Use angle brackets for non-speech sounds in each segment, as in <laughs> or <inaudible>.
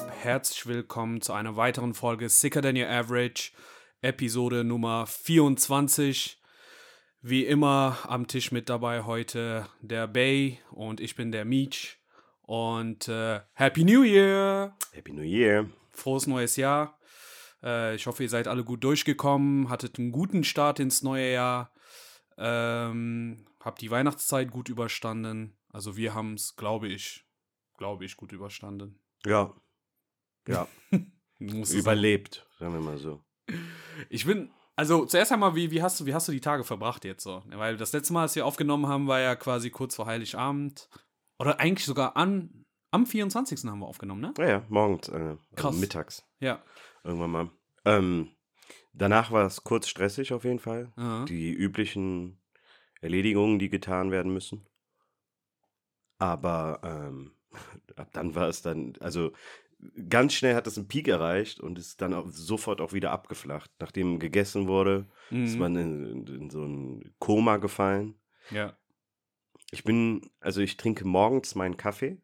ab? Herzlich willkommen zu einer weiteren Folge Sicker Than Your Average, Episode Nummer 24. Wie immer am Tisch mit dabei heute der Bay und ich bin der Meech. Und äh, Happy New Year! Happy New Year. Frohes neues Jahr. Äh, ich hoffe, ihr seid alle gut durchgekommen, hattet einen guten Start ins neue Jahr, ähm, habt die Weihnachtszeit gut überstanden. Also wir haben es, glaube ich, glaube ich, gut überstanden. Ja. Ja. <laughs> Überlebt, sagen wir mal so. Ich bin, also zuerst einmal, wie, wie, hast du, wie hast du die Tage verbracht jetzt so? Weil das letzte Mal, als wir aufgenommen haben, war ja quasi kurz vor Heiligabend. Oder eigentlich sogar an, am 24. haben wir aufgenommen, ne? Ja, ja, morgens, äh, Krass. also mittags, Ja. irgendwann mal. Ähm, danach war es kurz stressig auf jeden Fall. Aha. Die üblichen Erledigungen, die getan werden müssen. Aber ähm, <laughs> ab dann war es dann, also ganz schnell hat es einen Peak erreicht und ist dann auch sofort auch wieder abgeflacht. Nachdem gegessen wurde, ist Mhm. man in, in so ein Koma gefallen. Ja. Ich bin, also ich trinke morgens meinen Kaffee,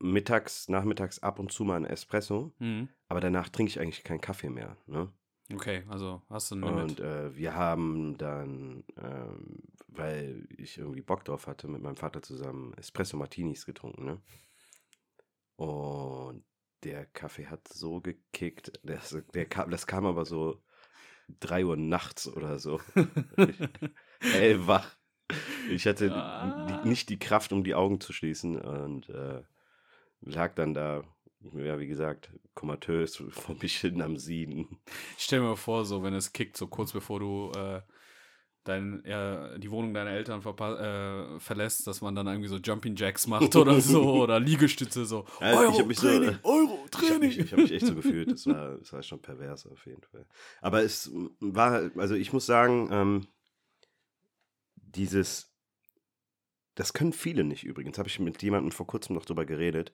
mittags, nachmittags ab und zu mal einen Espresso, Mhm. aber danach trinke ich eigentlich keinen Kaffee mehr. Ne? Okay, also hast du ein Limit. Und äh, wir haben dann, ähm, weil ich irgendwie Bock drauf hatte, mit meinem Vater zusammen Espresso Martinis getrunken. Ne? Und der Kaffee hat so gekickt. Das, der kam, das kam aber so 3 Uhr nachts oder so. Hellwach. Ich hatte Ah. die, nicht die Kraft, um die Augen zu schließen und äh, lag dann da, ja, wie gesagt, komatös vor mich hin am Sieden. Ich stell mir vor, so wenn es kickt, so kurz bevor du äh, dein, ja, die Wohnung deiner Eltern äh, verlässt, dass man dann irgendwie so Jumping Jacks macht oder <laughs> so oder Liegestütze so. Ja, Euro, mich so- Training, Euro, Ich habe Training. mich, ich hab mich echt so gefühlt. Das war, das war schon pervers auf jeden Fall. Aber es war, also ich muss sagen, ähm, dieses, das können viele nicht übrigens, habe ich mit jemandem vor kurzem noch drüber geredet,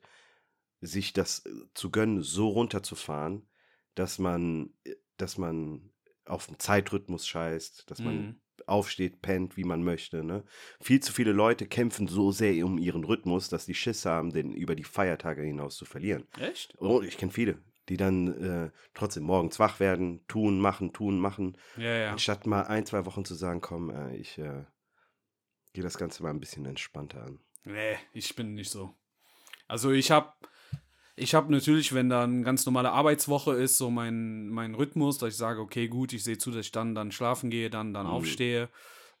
sich das äh, zu gönnen, so runterzufahren, dass man, äh, dass man auf den Zeitrhythmus scheißt, dass man Mhm. Aufsteht, pennt, wie man möchte. Ne? Viel zu viele Leute kämpfen so sehr um ihren Rhythmus, dass die Schiss haben, den über die Feiertage hinaus zu verlieren. Echt? Oh, ich kenne viele, die dann äh, trotzdem morgens wach werden, tun, machen, tun, machen, Ja, ja. anstatt mal ein, zwei Wochen zu sagen, komm, äh, ich äh, gehe das Ganze mal ein bisschen entspannter an. Nee, ich bin nicht so. Also ich habe ich habe natürlich, wenn da eine ganz normale Arbeitswoche ist, so mein, mein Rhythmus, dass ich sage, okay, gut, ich sehe zu, dass ich dann, dann schlafen gehe, dann, dann Mhm. aufstehe.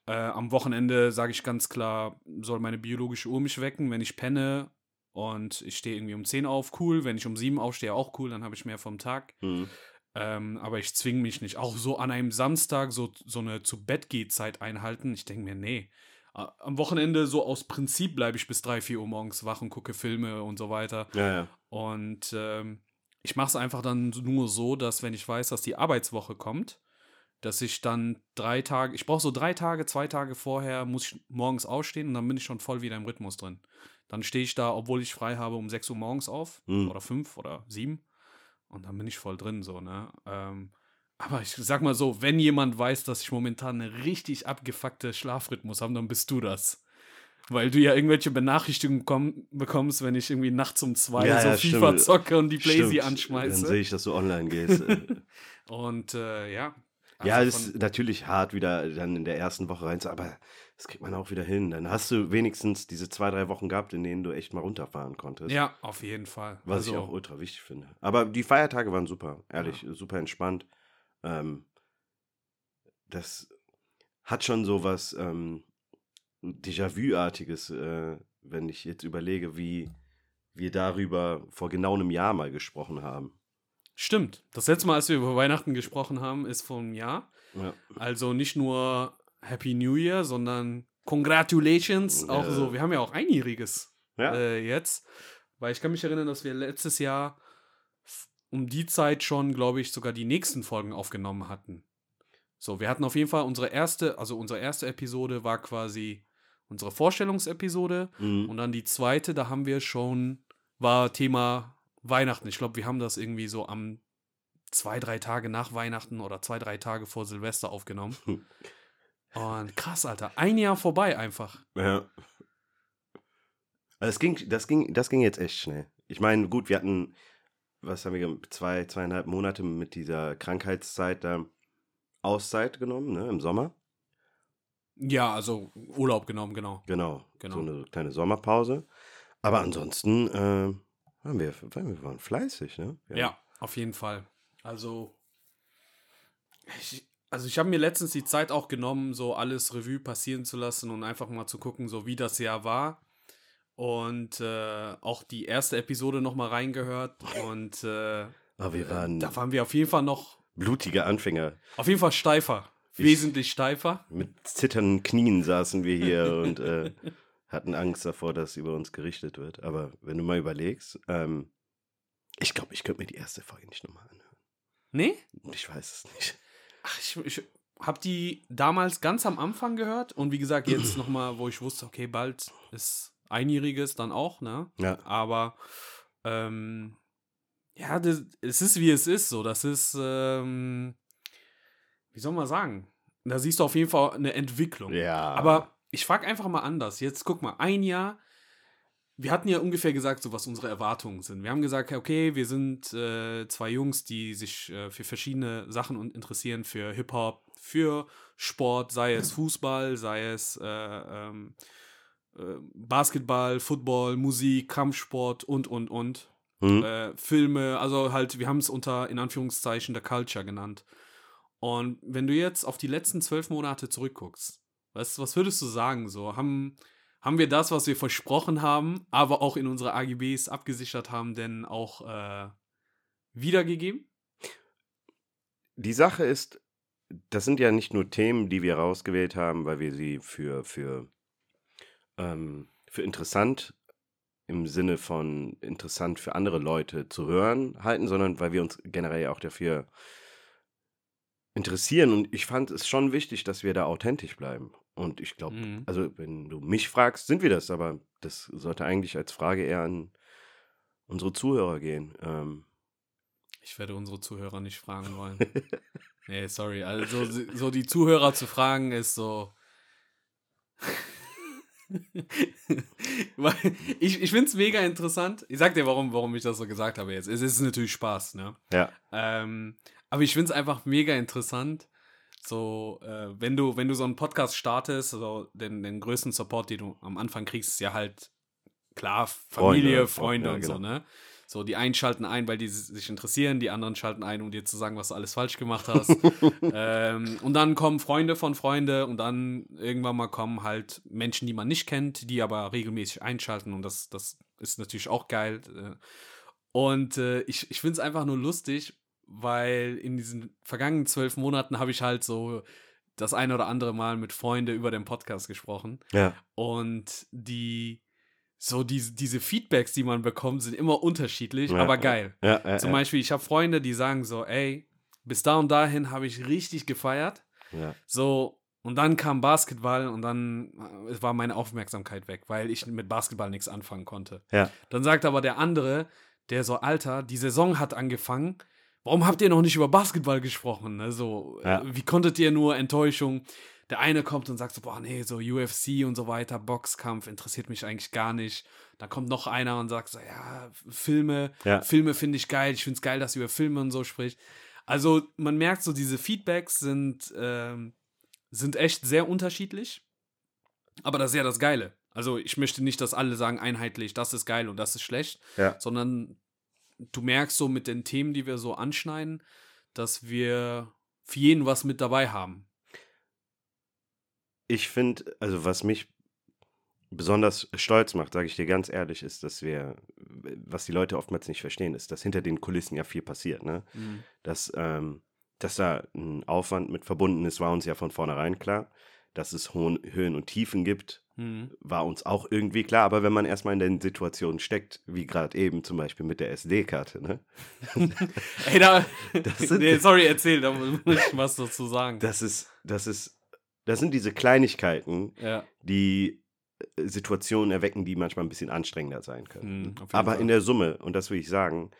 Äh, am Wochenende sage ich ganz klar, soll meine biologische Uhr mich wecken, wenn ich penne und ich stehe irgendwie um 10 auf, cool. Wenn ich um 7 aufstehe, auch cool, dann habe ich mehr vom Tag. Mhm. Ähm, aber ich zwinge mich nicht. Auch so an einem Samstag so, so eine zu Bett Zeit einhalten. Ich denke mir, nee. Am Wochenende so aus Prinzip bleibe ich bis 3, 4 Uhr morgens wach und gucke Filme und so weiter. Ja, ja. Und ähm, ich mache es einfach dann nur so, dass wenn ich weiß, dass die Arbeitswoche kommt, dass ich dann drei Tage, ich brauche so drei Tage, zwei Tage vorher, muss ich morgens aufstehen und dann bin ich schon voll wieder im Rhythmus drin. Dann stehe ich da, obwohl ich frei habe, um 6 Uhr morgens auf Mhm. oder 5 oder 7 und dann bin ich voll drin, so, ne? Ähm, aber ich sag mal so, wenn jemand weiß, dass ich momentan eine richtig abgefuckte Schlafrhythmus habe, dann bist du das. Weil du ja irgendwelche Benachrichtigungen komm, bekommst, wenn ich irgendwie nachts um zwei Ja, so ja, FIFA stimmt. zocke und die Playsee Stimmt. Dann anschmeiße. sehe ich, dass du online gehst. <laughs> Und äh, ja. ja, also es von- ist natürlich hart, wieder dann in der ersten Woche rein zu, aber das kriegt man auch wieder hin. Dann hast du wenigstens diese zwei, drei Wochen gehabt, in denen du echt mal runterfahren konntest. ja, auf jeden Fall. Was also, ich auch ultra wichtig finde. Aber die Feiertage waren super, ehrlich, super entspannt. Ähm, das hat schon so was ähm, Déjà-vu-artiges, äh, wenn ich jetzt überlege, wie wir darüber vor genau einem Jahr mal gesprochen haben. Stimmt. Das letzte Mal, als wir über Weihnachten gesprochen haben, ist vor einem Jahr. Ja, Also nicht nur Happy New Year, sondern Congratulations. Auch Ja. so, wir haben ja auch einjähriges ja. äh, jetzt. Weil ich kann mich erinnern, dass wir letztes Jahr um die Zeit schon, glaube ich, sogar die nächsten Folgen aufgenommen hatten. So, wir hatten auf jeden Fall unsere erste, also unsere erste Episode war quasi unsere Vorstellungsepisode Mhm. und dann die zweite, da haben wir schon, war Thema Weihnachten. Ich glaube, wir haben das irgendwie so am zwei, drei Tage nach Weihnachten oder zwei, drei Tage vor Silvester aufgenommen. <laughs> Und krass, Alter. Ein Jahr vorbei einfach. Ja. Also es ging, das, ging, das ging jetzt echt schnell. Ich meine, gut, wir hatten, was haben wir, zwei, zweieinhalb Monate mit dieser Krankheitszeit da Auszeit genommen, ne, im Sommer. Ja, also Urlaub genommen, genau. Genau, Genau. so eine kleine Sommerpause. Aber ansonsten äh, waren wir, wir waren fleißig, ne? Ja, auf jeden Fall. Also, ich, also ich habe mir letztens die Zeit auch genommen, so alles Revue passieren zu lassen und einfach mal zu gucken, so wie das Jahr war. Und äh, auch die erste Episode nochmal reingehört. Und äh, Aber wir waren da waren wir auf jeden Fall noch, blutige Anfänger. auf jeden Fall steifer. Ich- Wesentlich steifer. Mit zitternden Knien saßen wir hier <laughs> und äh, hatten Angst davor, dass über uns gerichtet wird. Aber wenn du mal überlegst, ähm, ich glaube, ich könnte mir die erste Folge nicht nochmal anhören. Nee? Ich weiß es nicht. Ach, ich, ich habe die damals ganz am Anfang gehört und wie gesagt, jetzt <clears throat> nochmal, wo ich wusste, okay, bald ist Einjähriges dann auch, ne? Ja, Aber ähm, ja, das, es ist wie es ist, so. Das ist, ähm, wie soll man sagen? Da siehst du auf jeden Fall eine Entwicklung. ja. Aber ich frage einfach mal anders. Jetzt guck mal, ein Jahr. Wir hatten ja ungefähr gesagt, so was unsere Erwartungen sind. Wir haben gesagt, okay, wir sind äh, zwei Jungs, die sich äh, für verschiedene Sachen interessieren, für Hip-Hop, für Sport, sei es <laughs> Fußball, sei es äh, ähm, äh, Basketball, Football, Musik, Kampfsport und, und, und. Hm? Äh, Filme, also halt, wir haben es unter, in Anführungszeichen, der Culture genannt. Und wenn du jetzt auf die letzten zwölf Monate zurückguckst, was, was würdest du sagen? So, haben, haben wir das, was wir versprochen haben, aber auch in unsere AGBs abgesichert haben, denn auch äh, wiedergegeben? Die Sache ist, das sind ja nicht nur Themen, die wir rausgewählt haben, weil wir sie für, für, ähm, für interessant im Sinne von interessant für andere Leute zu hören halten, sondern weil wir uns generell auch dafür interessieren. Und ich fand es schon wichtig, dass wir da authentisch bleiben. Und ich glaube, Mhm. also wenn du mich fragst, sind wir das, aber das sollte eigentlich als Frage eher an unsere Zuhörer gehen. Ähm, Ich werde unsere Zuhörer nicht fragen wollen. nee, sorry. Also, so die Zuhörer zu fragen ist so. <laughs> Ich ich finde es mega interessant. Ich sag dir, warum, warum ich das so gesagt habe jetzt. Es ist natürlich Spaß, ne? ja, Ähm, aber ich finde es einfach mega interessant. So, äh, wenn du, wenn du so einen Podcast startest, so den, den größten Support, den du am Anfang kriegst, ist ja halt klar, Familie, Freunde, Freunde ja, und genau. so, ne? So, die einen schalten ein, weil die sich interessieren, die anderen schalten ein, um dir zu sagen, was du alles falsch gemacht hast. <laughs> ähm, und dann kommen Freunde von Freunde und dann irgendwann mal kommen halt Menschen, die man nicht kennt, die aber regelmäßig einschalten und das, das ist natürlich auch geil. Äh, Und äh, ich, ich finde es einfach nur lustig, weil in diesen vergangenen zwölf Monaten habe ich halt so das eine oder andere Mal mit Freunden über den Podcast gesprochen. ja, Und die, so diese, diese Feedbacks, die man bekommt, sind immer unterschiedlich, Ja, aber geil. ja, ja, Zum Beispiel, ich habe Freunde, die sagen so, ey, bis da und dahin habe ich richtig gefeiert. So, und dann kam Basketball und dann äh, war meine Aufmerksamkeit weg, weil ich mit Basketball nichts anfangen konnte. Dann sagt aber der andere, der so, Alter, die Saison hat angefangen. Warum habt ihr noch nicht über Basketball gesprochen? Also, wie konntet ihr nur Enttäuschung? Der eine kommt und sagt so, boah, nee, so UFC und so weiter, Boxkampf interessiert mich eigentlich gar nicht. Dann kommt noch einer und sagt so, ja, Filme, Ja. Filme finde ich geil. Ich finde es geil, dass ihr über Filme und so spricht. Also, man merkt so, diese Feedbacks sind, ähm, sind echt sehr unterschiedlich. Aber das ist ja das Geile. Also, ich möchte nicht, dass alle sagen einheitlich, das ist geil und das ist schlecht, Ja. sondern du merkst so mit den Themen, die wir so anschneiden, dass wir für jeden was mit dabei haben. Ich finde, also was mich besonders stolz macht, sage ich dir ganz ehrlich, ist, dass wir, was die Leute oftmals nicht verstehen, ist, dass hinter den Kulissen ja viel passiert, ne? Dass, ähm, dass da ein Aufwand mit verbunden ist, war uns ja von vornherein klar. Dass es hohen Höhen und Tiefen gibt, Mhm. war uns auch irgendwie klar. Aber wenn man erstmal in den Situationen steckt, wie gerade eben zum Beispiel mit der SD-Karte, ne? <laughs> Ey, da. <laughs> Nee, sorry, erzähl, da muss ich was dazu sagen. Das ist, das ist, das sind diese Kleinigkeiten, ja. die äh, Situationen erwecken, die manchmal ein bisschen anstrengender sein können. Mhm, Aber Fall. in der Summe, und das will ich sagen,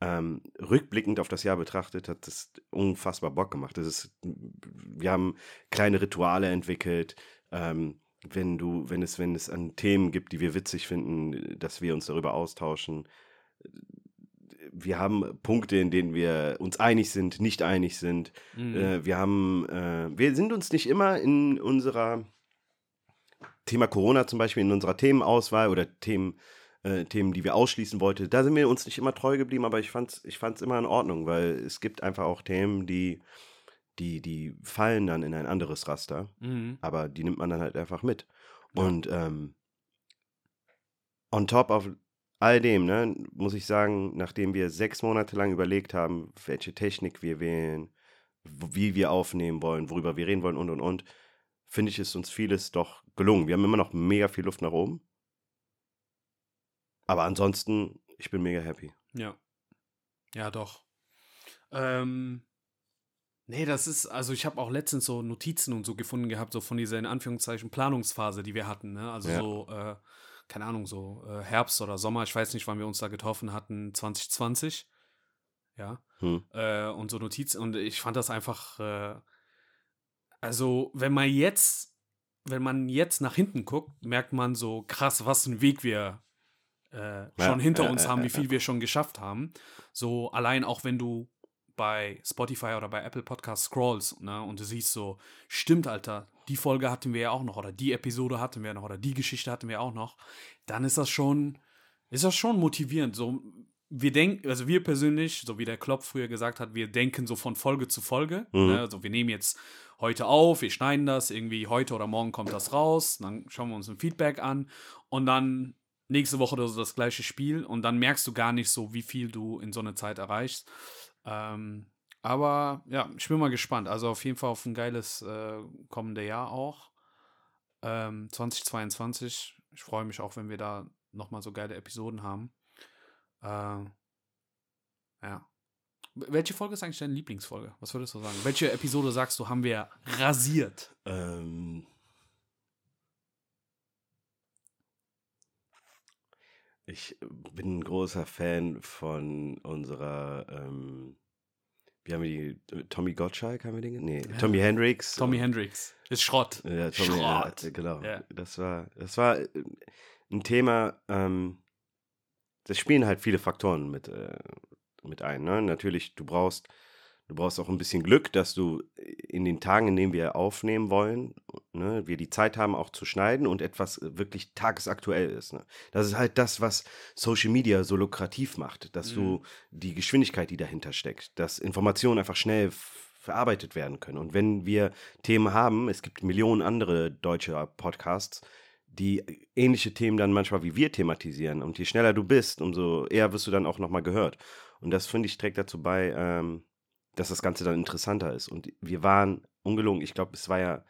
ähm, rückblickend auf das Jahr betrachtet, hat es unfassbar Bock gemacht. Das ist, wir haben kleine Rituale entwickelt. Ähm, wenn du, wenn es, wenn es an Themen gibt, die wir witzig finden, dass wir uns darüber austauschen. Wir haben Punkte, in denen wir uns einig sind, nicht einig sind. Mhm. Äh, wir haben, äh, wir sind uns nicht immer in unserer Thema Corona zum Beispiel, in unserer Themenauswahl oder Themen, äh, Themen, die wir ausschließen wollten, da sind wir uns nicht immer treu geblieben, aber ich fand es ich fand's immer in Ordnung, weil es gibt einfach auch Themen, die, die, die fallen dann in ein anderes Raster Mhm. aber die nimmt man dann halt einfach mit. Ja. Und ähm, on top of all dem, ne, muss ich sagen, nachdem wir sechs Monate lang überlegt haben, welche Technik wir wählen, wie wir aufnehmen wollen, worüber wir reden wollen und und und, finde ich, ist uns vieles doch gelungen. Wir haben immer noch mega viel Luft nach oben. Aber ansonsten, ich bin mega happy. Ja. Ja, doch. Ähm, nee, das ist, also ich habe auch letztens so Notizen und so gefunden gehabt, so von dieser in Anführungszeichen Planungsphase, die wir hatten, ne? Also Ja. so, äh, keine Ahnung, so äh, Herbst oder Sommer, ich weiß nicht, wann wir uns da getroffen hatten, 2020. Ja. Hm. Äh, und so Notizen. Und ich fand das einfach, äh, also wenn man jetzt, wenn man jetzt nach hinten guckt, merkt man so krass, was ein Weg wir äh, schon hinter ja, uns ja, haben, wie viel wir schon geschafft haben. So allein auch wenn du bei Spotify oder bei Apple Podcasts scrollst, ne, und du siehst so, stimmt, Alter, die Folge hatten wir ja auch noch, oder die Episode hatten wir noch, oder die Geschichte hatten wir auch noch, dann ist das schon, ist das schon motivierend. So, wir denken, also wir persönlich, so wie der Klopp früher gesagt hat, wir denken so von Folge zu Folge. Mhm. Ne? Also wir nehmen jetzt heute auf, wir schneiden das, irgendwie heute oder morgen kommt das raus, dann schauen wir uns ein Feedback an und dann nächste Woche oder so das gleiche Spiel und dann merkst du gar nicht so, wie viel du in so einer Zeit erreichst. Ähm, aber ja, ich bin mal gespannt. Also auf jeden Fall auf ein geiles äh, kommende Jahr auch. Ähm, 2022. Ich freue mich auch, wenn wir da nochmal so geile Episoden haben. Äh, ja. Welche Folge ist eigentlich deine Lieblingsfolge? Was würdest du sagen? Welche Episode sagst du, haben wir rasiert? Ähm, ich bin ein großer Fan von unserer, ähm, wie haben wir die, äh, Tommy Gottschalk haben wir den? Nee, Ja. Tommy Hendricks. Tommy Hendricks. Ist Schrott. Ja, Tommy, ja, Schrott. genau. Ja. Das war, das war äh, ein Thema, ähm, das spielen halt viele Faktoren mit, äh, mit ein. Ne? Natürlich, du brauchst, du brauchst auch ein bisschen Glück, dass du in den Tagen, in denen wir aufnehmen wollen, ne, wir die Zeit haben, auch zu schneiden und etwas wirklich tagesaktuell ist. Ne? Das ist halt das, was Social Media so lukrativ macht, dass Mhm. du die Geschwindigkeit, die dahinter steckt, dass Informationen einfach schnell verarbeitet werden können. Und wenn wir Themen haben, es gibt Millionen andere deutsche Podcasts, die ähnliche Themen dann manchmal wie wir thematisieren. Und je schneller du bist, umso eher wirst du dann auch nochmal gehört. Und das, finde ich, trägt dazu bei, ähm, dass das Ganze dann interessanter ist. Und wir waren ungelogen, ich glaube, es war ja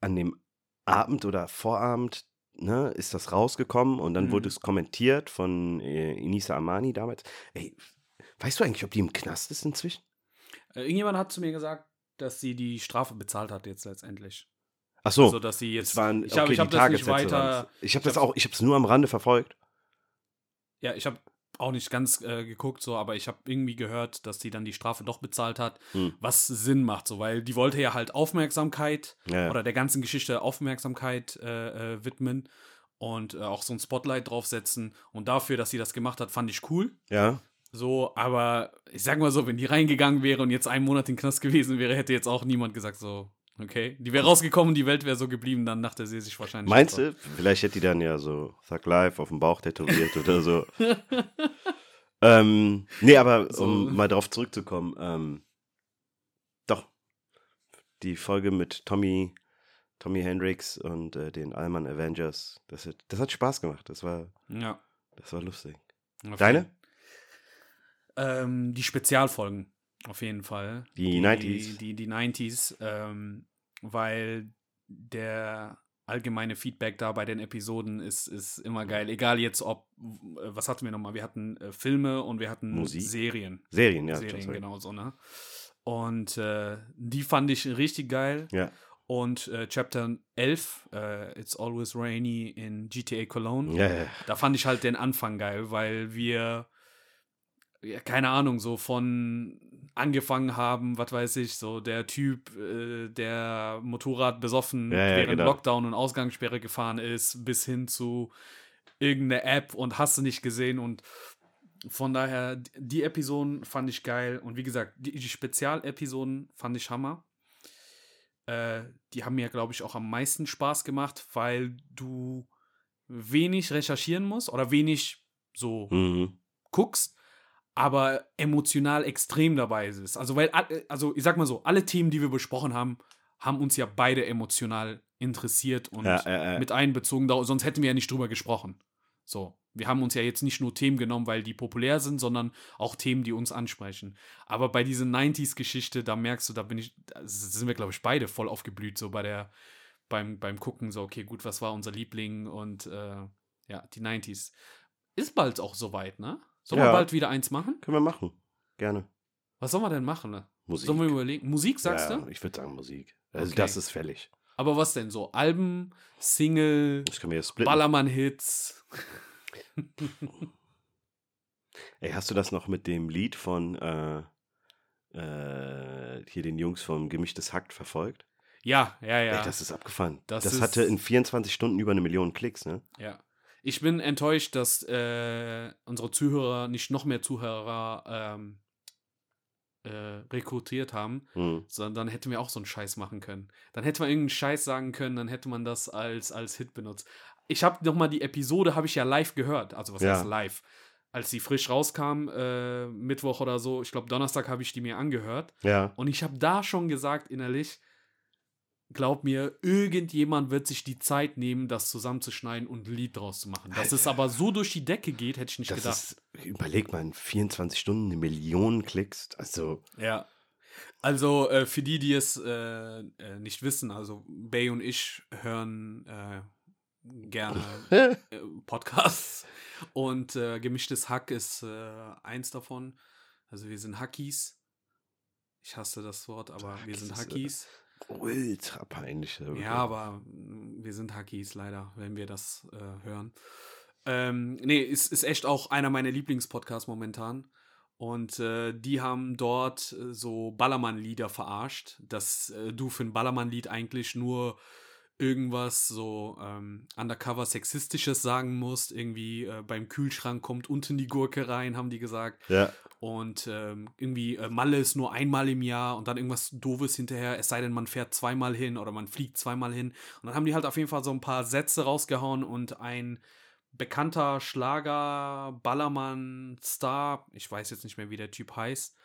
an dem Abend oder Vorabend, ne, ist das rausgekommen und dann Mhm. wurde es kommentiert von äh, Inisa Amani damals. Ey, weißt du eigentlich, ob die im Knast ist inzwischen? Äh, irgendjemand hat zu mir gesagt, dass sie die Strafe bezahlt hat jetzt letztendlich. Ach so, Also, dass sie jetzt. waren ich habe okay, ich hab die das nicht Tagessätze weiter. Ich habe ich das auch, ich habe es nur am Rande verfolgt. Ja, ich habe auch nicht ganz äh, geguckt, so, aber ich habe irgendwie gehört, dass sie dann die Strafe doch bezahlt hat, Hm. was Sinn macht, so, weil die wollte ja halt Aufmerksamkeit Ja, oder der ganzen Geschichte Aufmerksamkeit äh, äh, widmen und äh, auch so ein Spotlight draufsetzen. Und dafür, dass sie das gemacht hat, fand ich cool. ja. So, aber ich sag mal so, wenn die reingegangen wäre und jetzt einen Monat in den Knast gewesen wäre, hätte jetzt auch niemand gesagt, so, okay. Die wäre rausgekommen, die Welt wäre so geblieben, dann dachte sie sich wahrscheinlich. Meinst du? Vielleicht hätte die dann ja so Thug Life auf dem Bauch tätowiert oder so. <laughs> ähm, nee, aber So. um mal drauf zurückzukommen, ähm, doch, die Folge mit Tommy, Tommy Hendricks und äh, den Allman Avengers, das hat, das hat Spaß gemacht. Das war, Ja. das war lustig. auf Deine? Ähm, die Spezialfolgen, auf jeden Fall. Die 90s. Die, die, die 90s, ähm, weil der allgemeine Feedback da bei den Episoden ist, ist immer geil. Egal jetzt, ob, was hatten wir nochmal? Wir hatten äh, Filme und wir hatten Musik? Serien. Serien, ja. Serien, genau so, ne? Und äh, die fand ich richtig geil. Ja, Und äh, Chapter 11, äh, It's Always Rainy in GTA Cologne, ja, ja. da fand ich halt den Anfang geil, weil wir ja, keine Ahnung, so von angefangen haben, was weiß ich, so der Typ, äh, der Motorrad besoffen Ja, ja, während genau. Lockdown und Ausgangssperre gefahren ist, bis hin zu irgendeine App und hast du nicht gesehen und von daher, die Episoden fand ich geil und wie gesagt, die, die Spezialepisoden fand ich Hammer. Äh, die haben mir, glaube ich, auch am meisten Spaß gemacht, weil du wenig recherchieren musst oder wenig so Mhm. guckst, aber emotional extrem dabei ist. Also, weil, all- also ich sag mal so, alle Themen, die wir besprochen haben, haben uns ja beide emotional interessiert und Ja, ja, ja. mit einbezogen, sonst hätten wir ja nicht drüber gesprochen. So, wir haben uns ja jetzt nicht nur Themen genommen, weil die populär sind, sondern auch Themen, die uns ansprechen. Aber bei dieser 90s-Geschichte, da merkst du, da bin ich, da sind wir, glaube ich, beide voll aufgeblüht, so bei der, beim, beim Gucken, so, okay, gut, was war unser Liebling und äh, ja, die 90s. Ist bald auch soweit, ne? Sollen wir Ja. bald wieder eins machen? Können wir machen. Gerne. Was sollen wir denn machen, ne? Musik. Sollen wir überlegen? Musik, sagst ja, du? Ich würde sagen Musik. Also Okay. das ist fällig. Aber was denn so? Alben, Single, wir. Ballermann-Hits. <laughs> Ey, hast du das noch mit dem Lied von äh, äh, hier den Jungs vom Gemischtes Hackt verfolgt? Ja, ja, ja. Ey, das ist abgefahren. Das Das, ist- hatte in 24 Stunden über eine Million Klicks, ne? Ja. Ich bin enttäuscht, dass äh, unsere Zuhörer nicht noch mehr Zuhörer ähm, äh, rekrutiert haben, Hm. sondern dann hätten wir auch so einen Scheiß machen können. Dann hätte man irgendeinen Scheiß sagen können, dann hätte man das als, als Hit benutzt. Ich habe nochmal die Episode, habe ich ja live gehört. Also was Ja. heißt live? Als die frisch rauskam, äh, Mittwoch oder so, ich glaube Donnerstag habe ich die mir angehört. Ja. Und ich habe da schon gesagt innerlich, glaub mir, irgendjemand wird sich die Zeit nehmen, das zusammenzuschneiden und ein Lied draus zu machen. Dass es aber so durch die Decke geht, hätte ich nicht Das gedacht. ist, überleg mal, in 24 Stunden eine Million Klicks. Also, Ja. Also äh, für die, die es äh, äh, nicht wissen, also Bay und ich hören äh, gerne <laughs> äh, Podcasts und äh, gemischtes Hack ist eins davon. Also wir sind Hackies. Ich hasse das Wort, aber wir Hackies sind ist, äh, Hackies. Ultra peinlich. wirklich. Ja, aber mm, wir sind Hackies leider, wenn wir das äh, hören. Ähm, nee, ist, ist echt auch einer meiner Lieblingspodcasts momentan. Und äh, die haben dort äh, so Ballermann-Lieder verarscht, dass äh, du für ein Ballermann-Lied eigentlich nur irgendwas so ähm, undercover sexistisches sagen musst. Irgendwie äh, beim Kühlschrank kommt unten die Gurke rein, haben die gesagt. Ja, Und ähm, irgendwie äh, Malle ist nur einmal im Jahr und dann irgendwas Doofes hinterher, es sei denn, man fährt zweimal hin oder man fliegt zweimal hin. Und dann haben die halt auf jeden Fall so ein paar Sätze rausgehauen und ein bekannter Schlager, Ballermann, Star, ich weiß jetzt nicht mehr, wie der Typ heißt,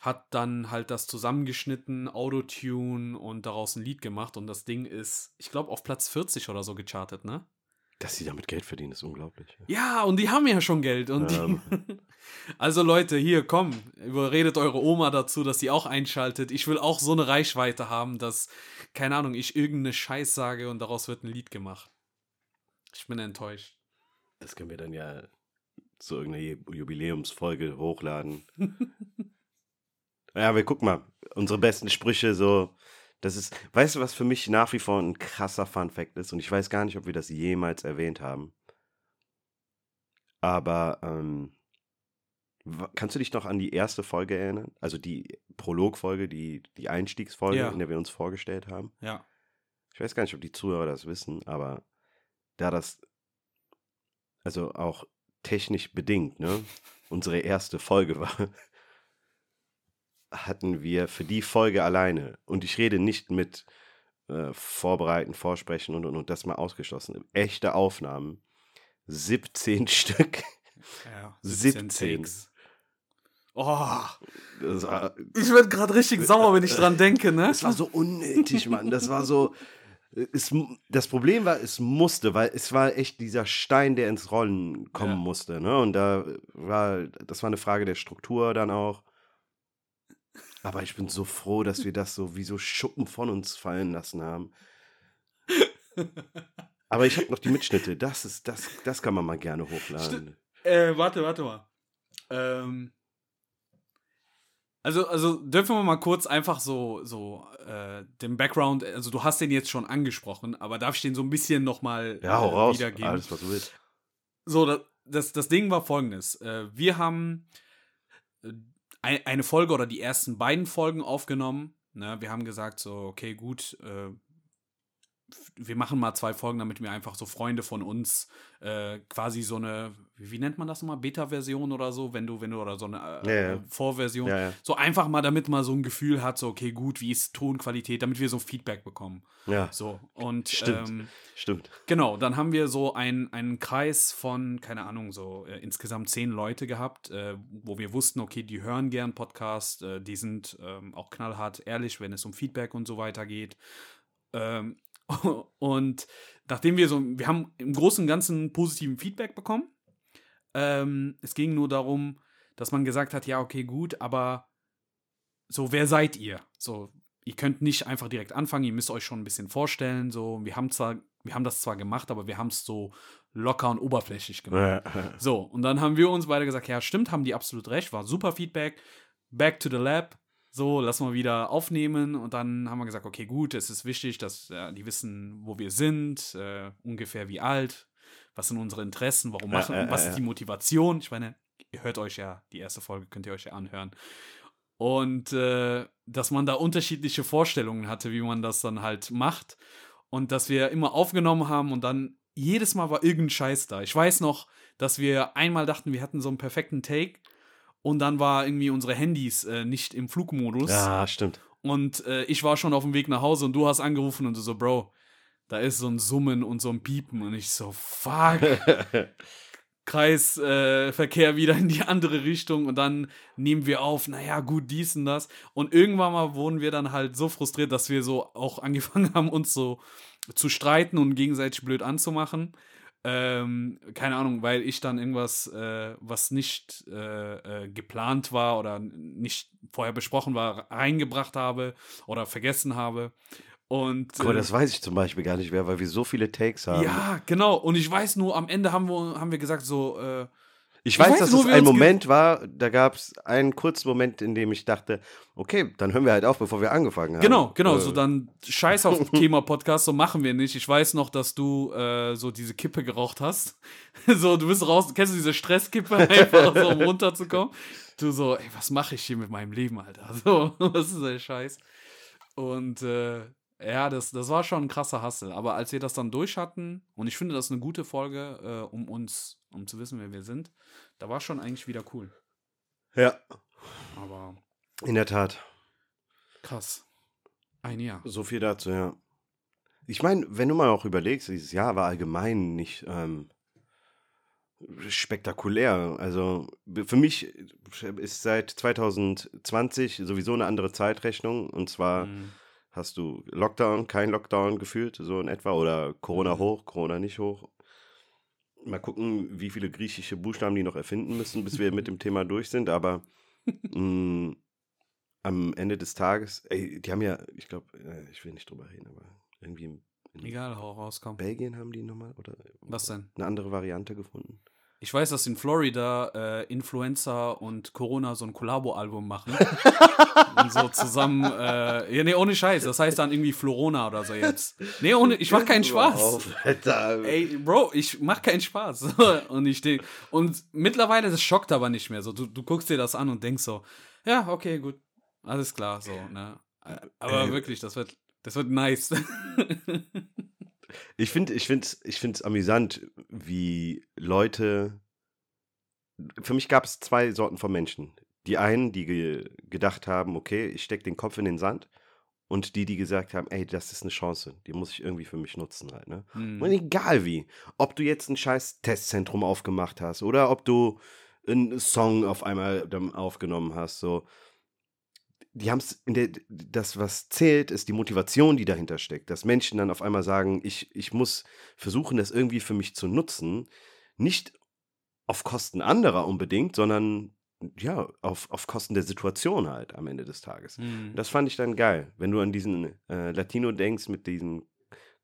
hat dann halt das zusammengeschnitten, Autotune und daraus ein Lied gemacht. Und das Ding ist, ich glaube, auf Platz 40 oder so gechartet, ne? dass sie damit Geld verdienen, ist unglaublich. Ja, und die haben ja schon Geld. Und Ähm. die, <laughs> also Leute, hier, komm, überredet eure Oma dazu, dass sie auch einschaltet. Ich will auch so eine Reichweite haben, dass, keine Ahnung, ich irgendeine Scheiß sage und daraus wird ein Lied gemacht. Ich bin enttäuscht. Das können wir dann ja zu irgendeiner Ju- Jubiläumsfolge hochladen. <laughs> ja, wir gucken mal. Unsere besten Sprüche, so. Das ist, weißt du, was für mich nach wie vor ein krasser Fun-Fact ist? Und ich weiß gar nicht, ob wir das jemals erwähnt haben. Aber, ähm, kannst du dich noch an die erste Folge erinnern? Also die Prologfolge, die, die Einstiegsfolge, Ja. in der wir uns vorgestellt haben? Ja. Ich weiß gar nicht, ob die Zuhörer das wissen, aber da das, also auch technisch bedingt, ne, <laughs> unsere erste Folge war, hatten wir für die Folge alleine, und ich rede nicht mit äh, Vorbereiten, Vorsprechen und, und, und das mal ausgeschlossen, echte Aufnahmen, 17 <laughs> Stück. ja 17. Takes. Oh, Das war, ich werde gerade richtig sauer, wenn ich dran denke, ne? Es war so unnötig, Mann. Das war so. Es, das Problem war, es musste, weil es war echt dieser Stein, der ins Rollen kommen Ja. musste. Ne? Und da war, das war eine Frage der Struktur dann auch. Aber ich bin so froh, dass wir das so wie so Schuppen von uns fallen lassen haben. Aber ich habe noch die Mitschnitte. Das ist, das, das kann man mal gerne hochladen. Äh, warte, warte mal. Ähm, also, also dürfen wir mal kurz einfach so, so äh, den Background, also du hast den jetzt schon angesprochen, aber darf ich den so ein bisschen nochmal Ja, hau raus. wiedergeben? Alles, was du willst. So, das, das, das Ding war folgendes. Äh, wir haben eine Folge oder die ersten beiden Folgen aufgenommen. Ne? Wir haben gesagt, so, okay, gut, äh, wir machen mal zwei Folgen, damit wir einfach so Freunde von uns äh, quasi so eine, wie nennt man das nochmal, Beta-Version oder so, wenn du, wenn du oder so eine äh, Ja, ja. Vorversion, Ja, so einfach mal, damit man so ein Gefühl hat, so okay, gut, wie ist Tonqualität, damit wir so Feedback bekommen. Ja, So und Stimmt. Ähm, stimmt. Genau, dann haben wir so ein, einen Kreis von, keine Ahnung, so äh, insgesamt zehn Leute gehabt, äh, wo wir wussten, okay, die hören gern Podcast, äh, die sind ähm, auch knallhart ehrlich, wenn es um Feedback und so weiter geht. Ähm, <laughs> und nachdem wir so, wir haben im Großen und Ganzen positiven Feedback bekommen. Ähm, es ging nur darum, dass man gesagt hat, ja, okay, gut, aber so, wer seid ihr? So, ihr könnt nicht einfach direkt anfangen, ihr müsst euch schon ein bisschen vorstellen. So, wir haben zwar, wir haben das zwar gemacht, aber wir haben es so locker und oberflächlich gemacht. So, und dann haben wir uns beide gesagt, ja, stimmt, haben die absolut recht, war super Feedback. Back to the lab. So, lass mal wieder aufnehmen. Und dann haben wir gesagt, okay, gut, es ist wichtig, dass äh, die wissen, wo wir sind, äh, ungefähr wie alt, was sind unsere Interessen, warum Ja, machen, ja, was ja, ist ja. die Motivation. Ich meine, ihr hört euch ja, die erste Folge könnt ihr euch ja anhören. Und äh, dass man da unterschiedliche Vorstellungen hatte, wie man das dann halt macht. Und dass wir immer aufgenommen haben und dann jedes Mal war irgendein Scheiß da. Ich weiß noch, dass wir einmal dachten, wir hatten so einen perfekten Take und dann war irgendwie unsere Handys äh, nicht im Flugmodus. ja, stimmt. Und äh, ich war schon auf dem Weg nach Hause und du hast angerufen und du so, Bro, da ist so ein Summen und so ein Piepen. Und ich so, fuck. <laughs> Kreisverkehr äh, wieder in die andere Richtung und dann nehmen wir auf, naja, gut, dies und das. Und irgendwann mal wurden wir dann halt so frustriert, dass wir so auch <laughs> angefangen haben, uns so zu streiten und gegenseitig blöd anzumachen. Ähm, keine Ahnung, weil ich dann irgendwas, äh, was nicht äh, äh, geplant war oder nicht vorher besprochen war, reingebracht habe oder vergessen habe. Und mal, äh, das weiß ich zum Beispiel gar nicht mehr, weil wir so viele Takes haben. ja, genau. Und ich weiß nur, am Ende haben wir, haben wir gesagt, so, äh, Ich Ich weiß, weiß dass es ein Moment war, da gab es einen kurzen Moment, in dem ich dachte, okay, dann hören wir halt auf, bevor wir angefangen haben. Genau, genau, Äh, so dann scheiß auf <laughs> Thema Podcast, so machen wir nicht. Ich weiß noch, dass du äh, so diese Kippe geraucht hast. <laughs> so, du bist raus, kennst du diese Stresskippe <laughs> einfach so, um runterzukommen? Du so, ey, was mache ich hier mit meinem Leben, Alter? So, was ist der Scheiß? Und äh, ja, das, das war schon ein krasser Hassel. Aber als wir das dann durch hatten, und ich finde das eine gute Folge, äh, um uns, um zu wissen, wer wir sind, da war schon eigentlich wieder cool. Ja, Aber in der Tat. krass. Ein Jahr. So viel dazu, ja. Ich meine, wenn du mal auch überlegst, dieses Jahr war allgemein nicht ähm, spektakulär. Also für mich ist seit 2020 sowieso eine andere Zeitrechnung. Und zwar Mhm. Hast du Lockdown, kein Lockdown gefühlt, so in etwa, oder Corona Mhm. hoch, Corona nicht hoch. Mal gucken, wie viele griechische Buchstaben die noch erfinden müssen, bis wir mit dem Thema durch sind. Aber <laughs> mh, am Ende des Tages, ey, die haben ja, ich glaube, ich will nicht drüber reden, aber irgendwie Egal, hau raus, komm. Belgien haben die nochmal oder Was denn? eine andere Variante gefunden. Ich weiß, dass in Florida äh, Influencer und Corona so ein Kollabo-Album machen. <laughs> und so zusammen. Äh, ja, nee, ohne Scheiß. Das heißt dann irgendwie Florona oder so jetzt. Nee, ohne, ich mach keinen Spaß. Alter. Ey, Bro, ich mach keinen Spaß. <laughs> und ich denk, und mittlerweile, das schockt aber nicht mehr. So, du, du guckst dir das an und denkst so, ja, okay, gut. Alles klar, so, ne? Aber Äh, wirklich, das wird, das wird nice. <laughs> Ich finde ich find's, ich find's amüsant, wie Leute. Für mich gab es zwei Sorten von Menschen. Die einen, die ge gedacht haben, okay, ich stecke den Kopf in den Sand. Und die, die gesagt haben, ey, das ist eine Chance, die muss ich irgendwie für mich nutzen halt, ne? Hm. Und egal wie, ob du jetzt ein scheiß Testzentrum aufgemacht hast oder ob du einen Song auf einmal aufgenommen hast, so. Die haben es, das, was zählt, ist die Motivation, die dahinter steckt. Dass Menschen dann auf einmal sagen, ich, ich muss versuchen, das irgendwie für mich zu nutzen. Nicht auf Kosten anderer unbedingt, sondern ja, auf, auf Kosten der Situation halt am Ende des Tages. Hm. Das fand ich dann geil. Wenn du an diesen äh, Latino denkst mit diesem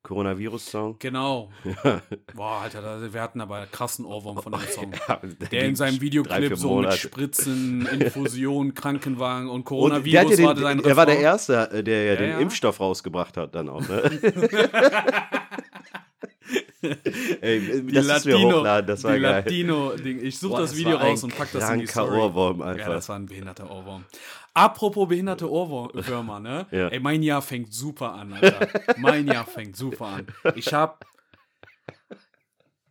Coronavirus-Song. Genau. Ja. <laughs> Boah, Alter, da- wir hatten aber einen krassen Ohrwurm von dem <laughs> Song. Ja, Der in seinem drei, Videoclip vier so mit. Spritzen, <laughs> Infusion, Krankenwagen und Und Coronavirus ja war den, sein er war der. Erste, äh, der ja, Ja, den ja. Impfstoff rausgebracht hat dann auch. Ne? Ey, Die das ist mir Latino, hochladen, das war die geil. Latino-Ding. Ich suche das Video war raus und pack das in die Story. Ohrwurm Ja, einfach. das war ein behinderter Ohrwurm. Apropos behinderte Ohrwürmer, ne? <laughs> Ja. Ey, mein Jahr fängt super an, Alter. mein Jahr fängt super an. Ich hab.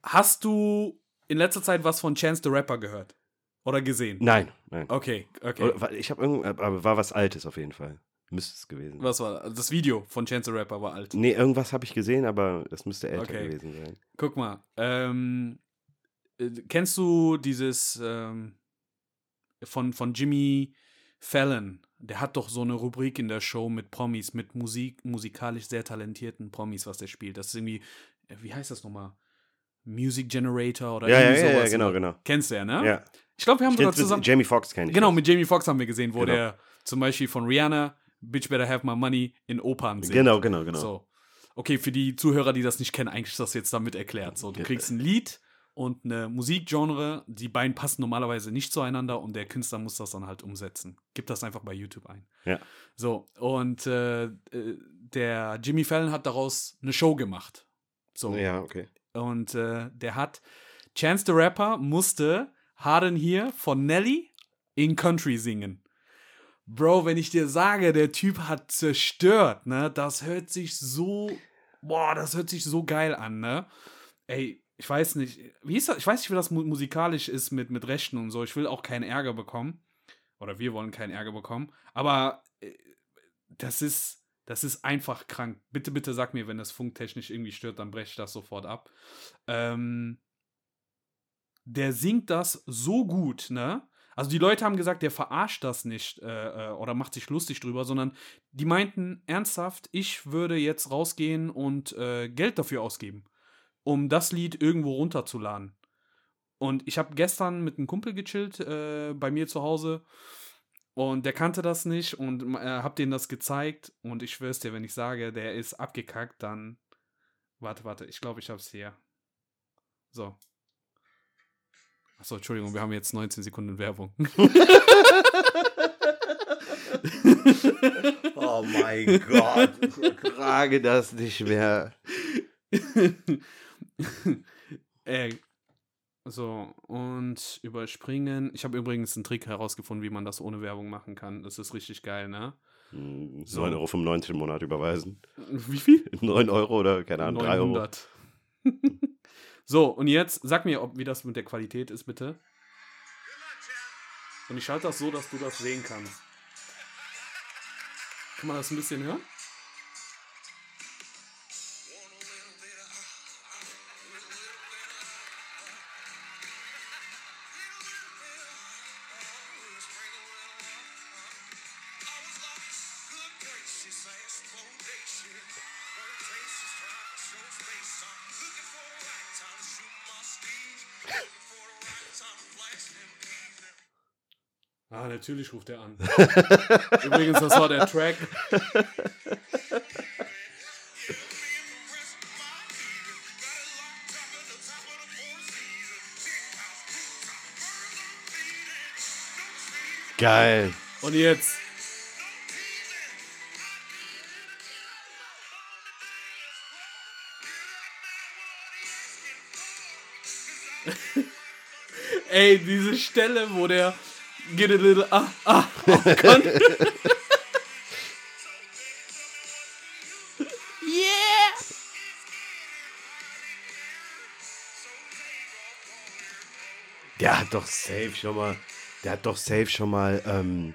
Hast du in letzter Zeit was von Chance the Rapper gehört? Oder gesehen? Nein, nein. Okay, okay. Ich habe irgend, aber war was Altes auf jeden Fall. Müsste es gewesen sein. Was war das Video von Chance the Rapper war alt. Nee, irgendwas habe ich gesehen, aber das müsste älter Okay. gewesen sein. Guck mal, ähm, äh, kennst du dieses ähm, von, von Jimmy Fallon? Der hat doch so eine Rubrik in der Show mit Promis, mit Musik, musikalisch sehr talentierten Promis, was der spielt. Das ist irgendwie, äh, wie heißt das nochmal? Music Generator oder Ja, ja, irgendwie ja, ja, sowas. genau, genau. Kennst du ja, ne? Ja. Ich glaube, wir haben sogar zusammen. Jamie Foxx kenne ich. Genau, mit Jamie Foxx haben wir gesehen, wo Genau. der zum Beispiel von Rihanna, Bitch Better Have My Money in Opern singt. Genau, genau, genau. So. Okay, für die Zuhörer, die das nicht kennen, eigentlich ist das jetzt damit erklärt. So, du Ja. kriegst ein Lied und eine Musikgenre, die beiden passen normalerweise nicht zueinander und der Künstler muss das dann halt umsetzen. Gib das einfach bei YouTube ein. Ja. So, und äh, äh, der Jimmy Fallon hat daraus eine Show gemacht. So. Ja, okay. Und äh, der hat Chance the Rapper musste Harden hier von Nelly in Country singen. Bro, wenn ich dir sage, der Typ hat zerstört, ne, das hört sich so, boah, das hört sich so geil an, ne? Ey, ich weiß nicht, wie ist das? Ich weiß nicht, wie das mu- musikalisch ist mit, mit Rechten und so. Ich will auch keinen Ärger bekommen. Oder wir wollen keinen Ärger bekommen. Aber äh, das ist, das ist einfach krank. Bitte, bitte sag mir, wenn das funktechnisch irgendwie stört, dann breche ich das sofort ab. Ähm, der singt das so gut, ne? Also die Leute haben gesagt, der verarscht das nicht äh, äh, oder macht sich lustig drüber, sondern die meinten ernsthaft, ich würde jetzt rausgehen und äh, Geld dafür ausgeben, um das Lied irgendwo runterzuladen. Und ich habe gestern mit einem Kumpel gechillt äh, bei mir zu Hause und der kannte das nicht und äh, hab denen das gezeigt und ich schwör's dir, wenn ich sage, der ist abgekackt, dann warte, warte, ich glaube, ich hab's hier. So. Achso, Entschuldigung, wir haben jetzt 19 Sekunden Werbung. <laughs> <laughs> Oh mein Gott. Ich trage das nicht mehr. <laughs> Ey. <laughs> So, und überspringen. Ich habe übrigens einen Trick herausgefunden, wie man das ohne Werbung machen kann. Das ist richtig geil, ne? Hm, So. 9,95 Euro im Monat überweisen. Wie viel? <laughs> 9 Euro oder keine Ahnung, 3 Euro. 900. <laughs> so, und jetzt sag mir, ob, wie das mit der Qualität ist, bitte. Und ich schalte das so, dass du das sehen kannst. Kann man das ein bisschen hören? Natürlich ruft er an. <laughs> Übrigens, das war der Track. Geil. Und jetzt. <laughs> Ey, diese Stelle, wo der get a little ah ah oh Gott. <laughs> yeah. Der hat doch safe schon mal, der hat doch safe schon mal, ähm,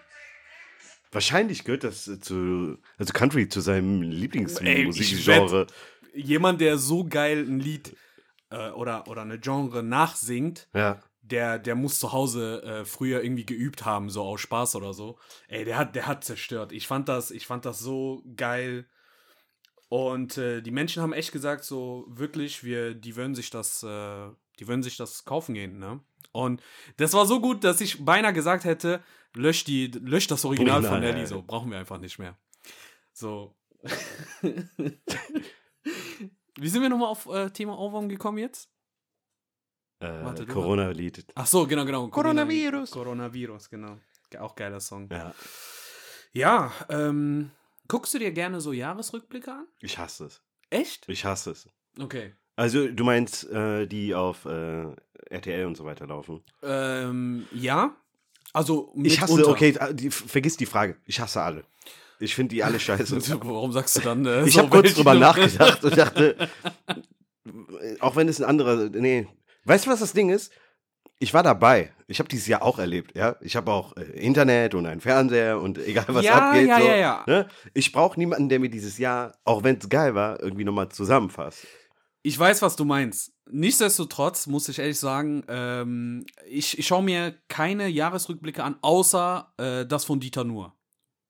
wahrscheinlich gehört das zu, also Country zu seinem Lieblingsmusikgenre. Jemand, der so geil ein Lied äh, oder, oder eine Genre nachsingt, Ja. Der, der muss zu Hause äh, früher irgendwie geübt haben, so aus Spaß oder so. Ey, der hat, der hat zerstört. Ich fand das, ich fand das so geil. Und äh, die Menschen haben echt gesagt, so wirklich, wir, die würden sich das, äh, die würden sich das kaufen gehen, ne? Und das war so gut, dass ich beinahe gesagt hätte, lösch die, lösch das Original von Original, Nelly, so brauchen wir einfach nicht mehr. So. <laughs> Wie sind wir nochmal auf äh, Thema Ohrwurm gekommen jetzt? Äh, Corona-Lied. Ach so, genau, genau. Coronavirus. Coronavirus, genau. Ge- Auch geiler Song. Ja. Ja, ähm, guckst du dir gerne so Jahresrückblicke an? Ich hasse es. Echt? Ich hasse es. Okay. Also du meinst, äh, die auf äh, RTL und so weiter laufen? Ähm, ja. Also Ich hasse, mitunter. okay, äh, die, vergiss die Frage. Ich hasse alle. Ich finde die alle scheiße. <laughs> Warum sagst du dann? Äh, Ich so habe kurz drüber nachgedacht und dachte, <laughs> auch wenn es ein anderer, nee. Weißt du, was das Ding ist? Ich war dabei. Ich habe dieses Jahr auch erlebt, ja. Ich habe auch äh, Internet und einen Fernseher und <laughs> egal was Ja, abgeht. ja, so, ja, ja. Ne? Ich brauche niemanden, der mir dieses Jahr, auch wenn es geil war, irgendwie nochmal zusammenfasst. Ich weiß, was du meinst. Nichtsdestotrotz muss ich ehrlich sagen, ähm, ich, ich schaue mir keine Jahresrückblicke an, außer äh, das von Dieter Nuhr.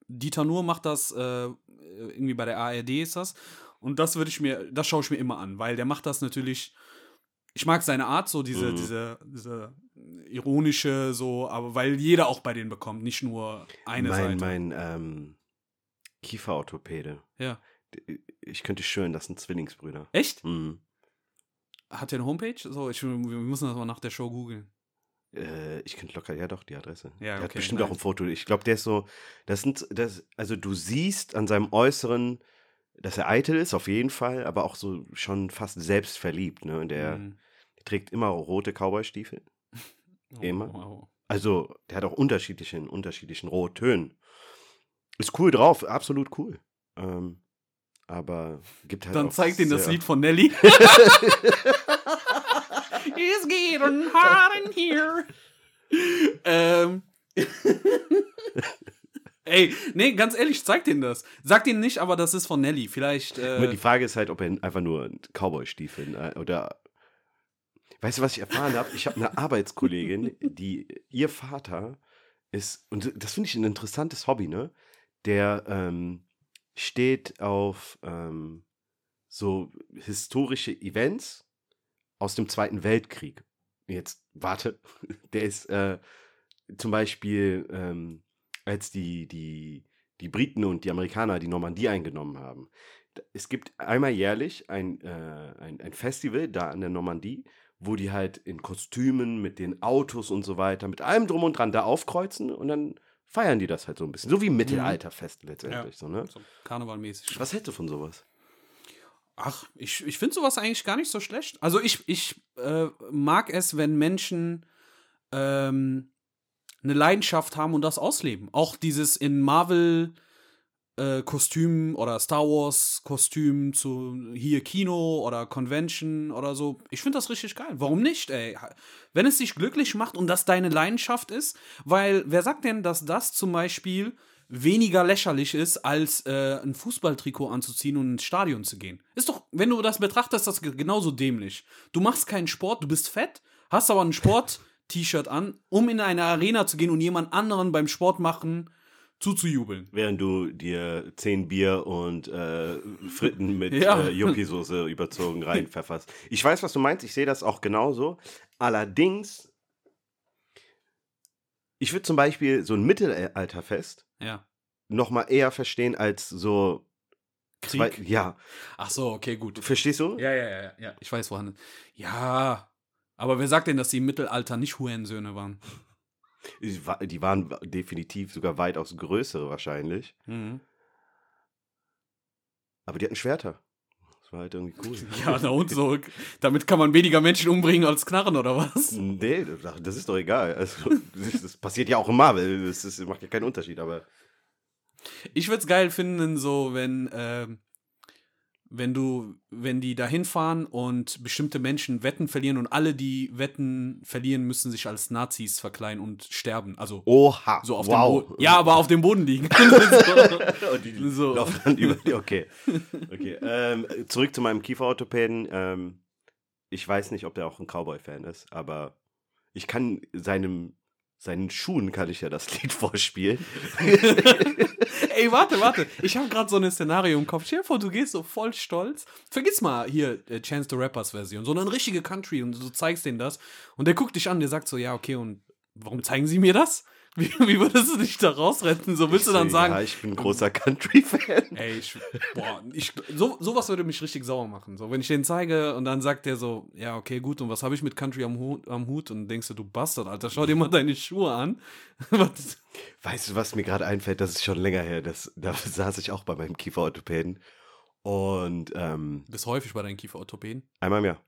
Dieter Nuhr macht das, äh, irgendwie bei der ARD ist das. Und das würde ich mir, das schaue ich mir immer an, weil der macht das natürlich. Ich mag seine Art, so diese, Mhm. diese, diese ironische, so, aber weil jeder auch bei denen bekommt, nicht nur eine mein Seite. mein ähm, Kieferorthopäde. Ja. Ich könnte schwören, das sind Zwillingsbrüder. Echt? Mhm. Hat der eine Homepage? So, ich, wir müssen das mal nach der Show googeln. Äh, ich könnte locker, ja doch, die Adresse. Ja, der hat okay, bestimmt nice. auch ein Foto. Ich glaube, der ist so, das sind, das, also du siehst an seinem Äußeren, dass er eitel ist, auf jeden Fall, aber auch so schon fast selbstverliebt, ne? Und der, Mhm. Trägt immer rote Cowboy-Stiefel. <laughs> Oh, Immer. wow. Also, der hat auch unterschiedliche, in unterschiedlichen Rottönen. Ist cool drauf, absolut cool. Ähm, aber gibt halt Dann zeigt ihn das Lied von Nelly. <laughs> It's getting hot in here. ähm. <laughs> Ey, nee, ganz ehrlich, zeigt ihn das. Sagt ihn nicht, aber das ist von Nelly. Vielleicht. Äh, Die Frage ist halt, ob er einfach nur Cowboy-Stiefeln äh, oder. Weißt du, was ich erfahren habe? Ich habe eine Arbeitskollegin, die ihr Vater ist, und das finde ich ein interessantes Hobby, ne? Der ähm, steht auf ähm, so historische Events aus dem Zweiten Weltkrieg. Jetzt, warte, <laughs> der ist äh, zum Beispiel, ähm, als die, die, die Briten und die Amerikaner die Normandie eingenommen haben. Es gibt einmal jährlich ein, äh, ein, ein Festival da an der Normandie, wo die halt in Kostümen mit den Autos und so weiter, mit allem drum und dran da aufkreuzen und dann feiern die das halt so ein bisschen. So wie Mittelalterfest letztendlich. So, ne? so Karnevalmäßig. Was hältst du von sowas? Ach, ich, ich finde sowas eigentlich gar nicht so schlecht. Also ich, ich äh, mag es, wenn Menschen ähm, eine Leidenschaft haben und das ausleben. Auch dieses in Marvel äh, Kostüm oder Star Wars Kostüm zu hier Kino oder Convention oder so. Ich finde das richtig geil. Warum nicht, ey? Wenn es dich glücklich macht und das deine Leidenschaft ist, weil wer sagt denn, dass das zum Beispiel weniger lächerlich ist, als äh, ein Fußballtrikot anzuziehen und ins Stadion zu gehen. Ist doch, wenn du das betrachtest, das ge- genauso dämlich. Du machst keinen Sport, du bist fett, hast aber ein Sport-T-Shirt an, um in eine Arena zu gehen und jemand anderen beim Sport machen zuzujubeln. Während du dir zehn Bier und äh, Fritten <laughs> mit Ja. äh, Yuppie-Soße überzogen <laughs> reinpfefferst. Ich weiß, was du meinst. Ich sehe das auch genauso. Allerdings, ich würde zum Beispiel so ein Mittelalterfest Ja. noch mal eher verstehen als so zwei, Krieg. ja, Ach so, okay, gut. verstehst du? Ja, ja, ja, ja. Ich weiß, woran. Ja. Aber wer sagt denn, dass die im Mittelalter nicht Hurensöhne waren? Die wa- Die waren definitiv sogar weitaus größere wahrscheinlich, Mhm. aber die hatten Schwerter. Das war halt irgendwie cool. <laughs> Ja, na und so. Damit kann man weniger Menschen umbringen als Knarren, oder was? Nee, das- ist doch egal. Also, das, passiert ja auch im Marvel. Das, ist, macht ja keinen Unterschied, aber. Ich würde es geil finden, so wenn, ähm, wenn du, wenn die da hinfahren und bestimmte Menschen Wetten verlieren und alle, die Wetten verlieren, müssen sich als Nazis verkleiden und sterben. Also Oha. so auf wow. dem Boden. Ja, aber auf dem Boden liegen. <laughs> so. Und die <laughs> So. laufen dann über die, okay. okay. Ähm, zurück zu meinem Kieferorthopäden. Ähm, ich weiß nicht, ob der auch ein Cowboy-Fan ist, aber ich kann seinem, seinen Schuhen kann ich ja das Lied <laughs> vorspielen. <laughs> Ey, warte, warte. Ich habe gerade so ein Szenario im Kopf. Stell dir vor, du gehst so voll stolz. Vergiss mal hier äh, Chance the Rappers Version, sondern richtige Country und du zeigst denen das. Und der guckt dich an, der sagt so, ja, okay, und warum zeigen sie mir das? <laughs> Wie, wie würdest du dich da rausretten? So willst du dann Ich- sagen, Ja, ich bin ein großer Country-Fan. <laughs> ey, ich, boah, ich, so, sowas würde mich richtig sauer machen. So, wenn ich den zeige und dann sagt der so, ja, okay, gut, und was habe ich mit Country am Hut, am Hut? Und denkst du, du Bastard, Alter, schau dir mal deine Schuhe an. <laughs> Weißt du, was mir gerade einfällt? Das ist schon länger her. Das, da saß ich auch bei meinem Kieferorthopäden. Und ähm, Du bist häufig bei deinen Kieferorthopäden. einmal im Jahr.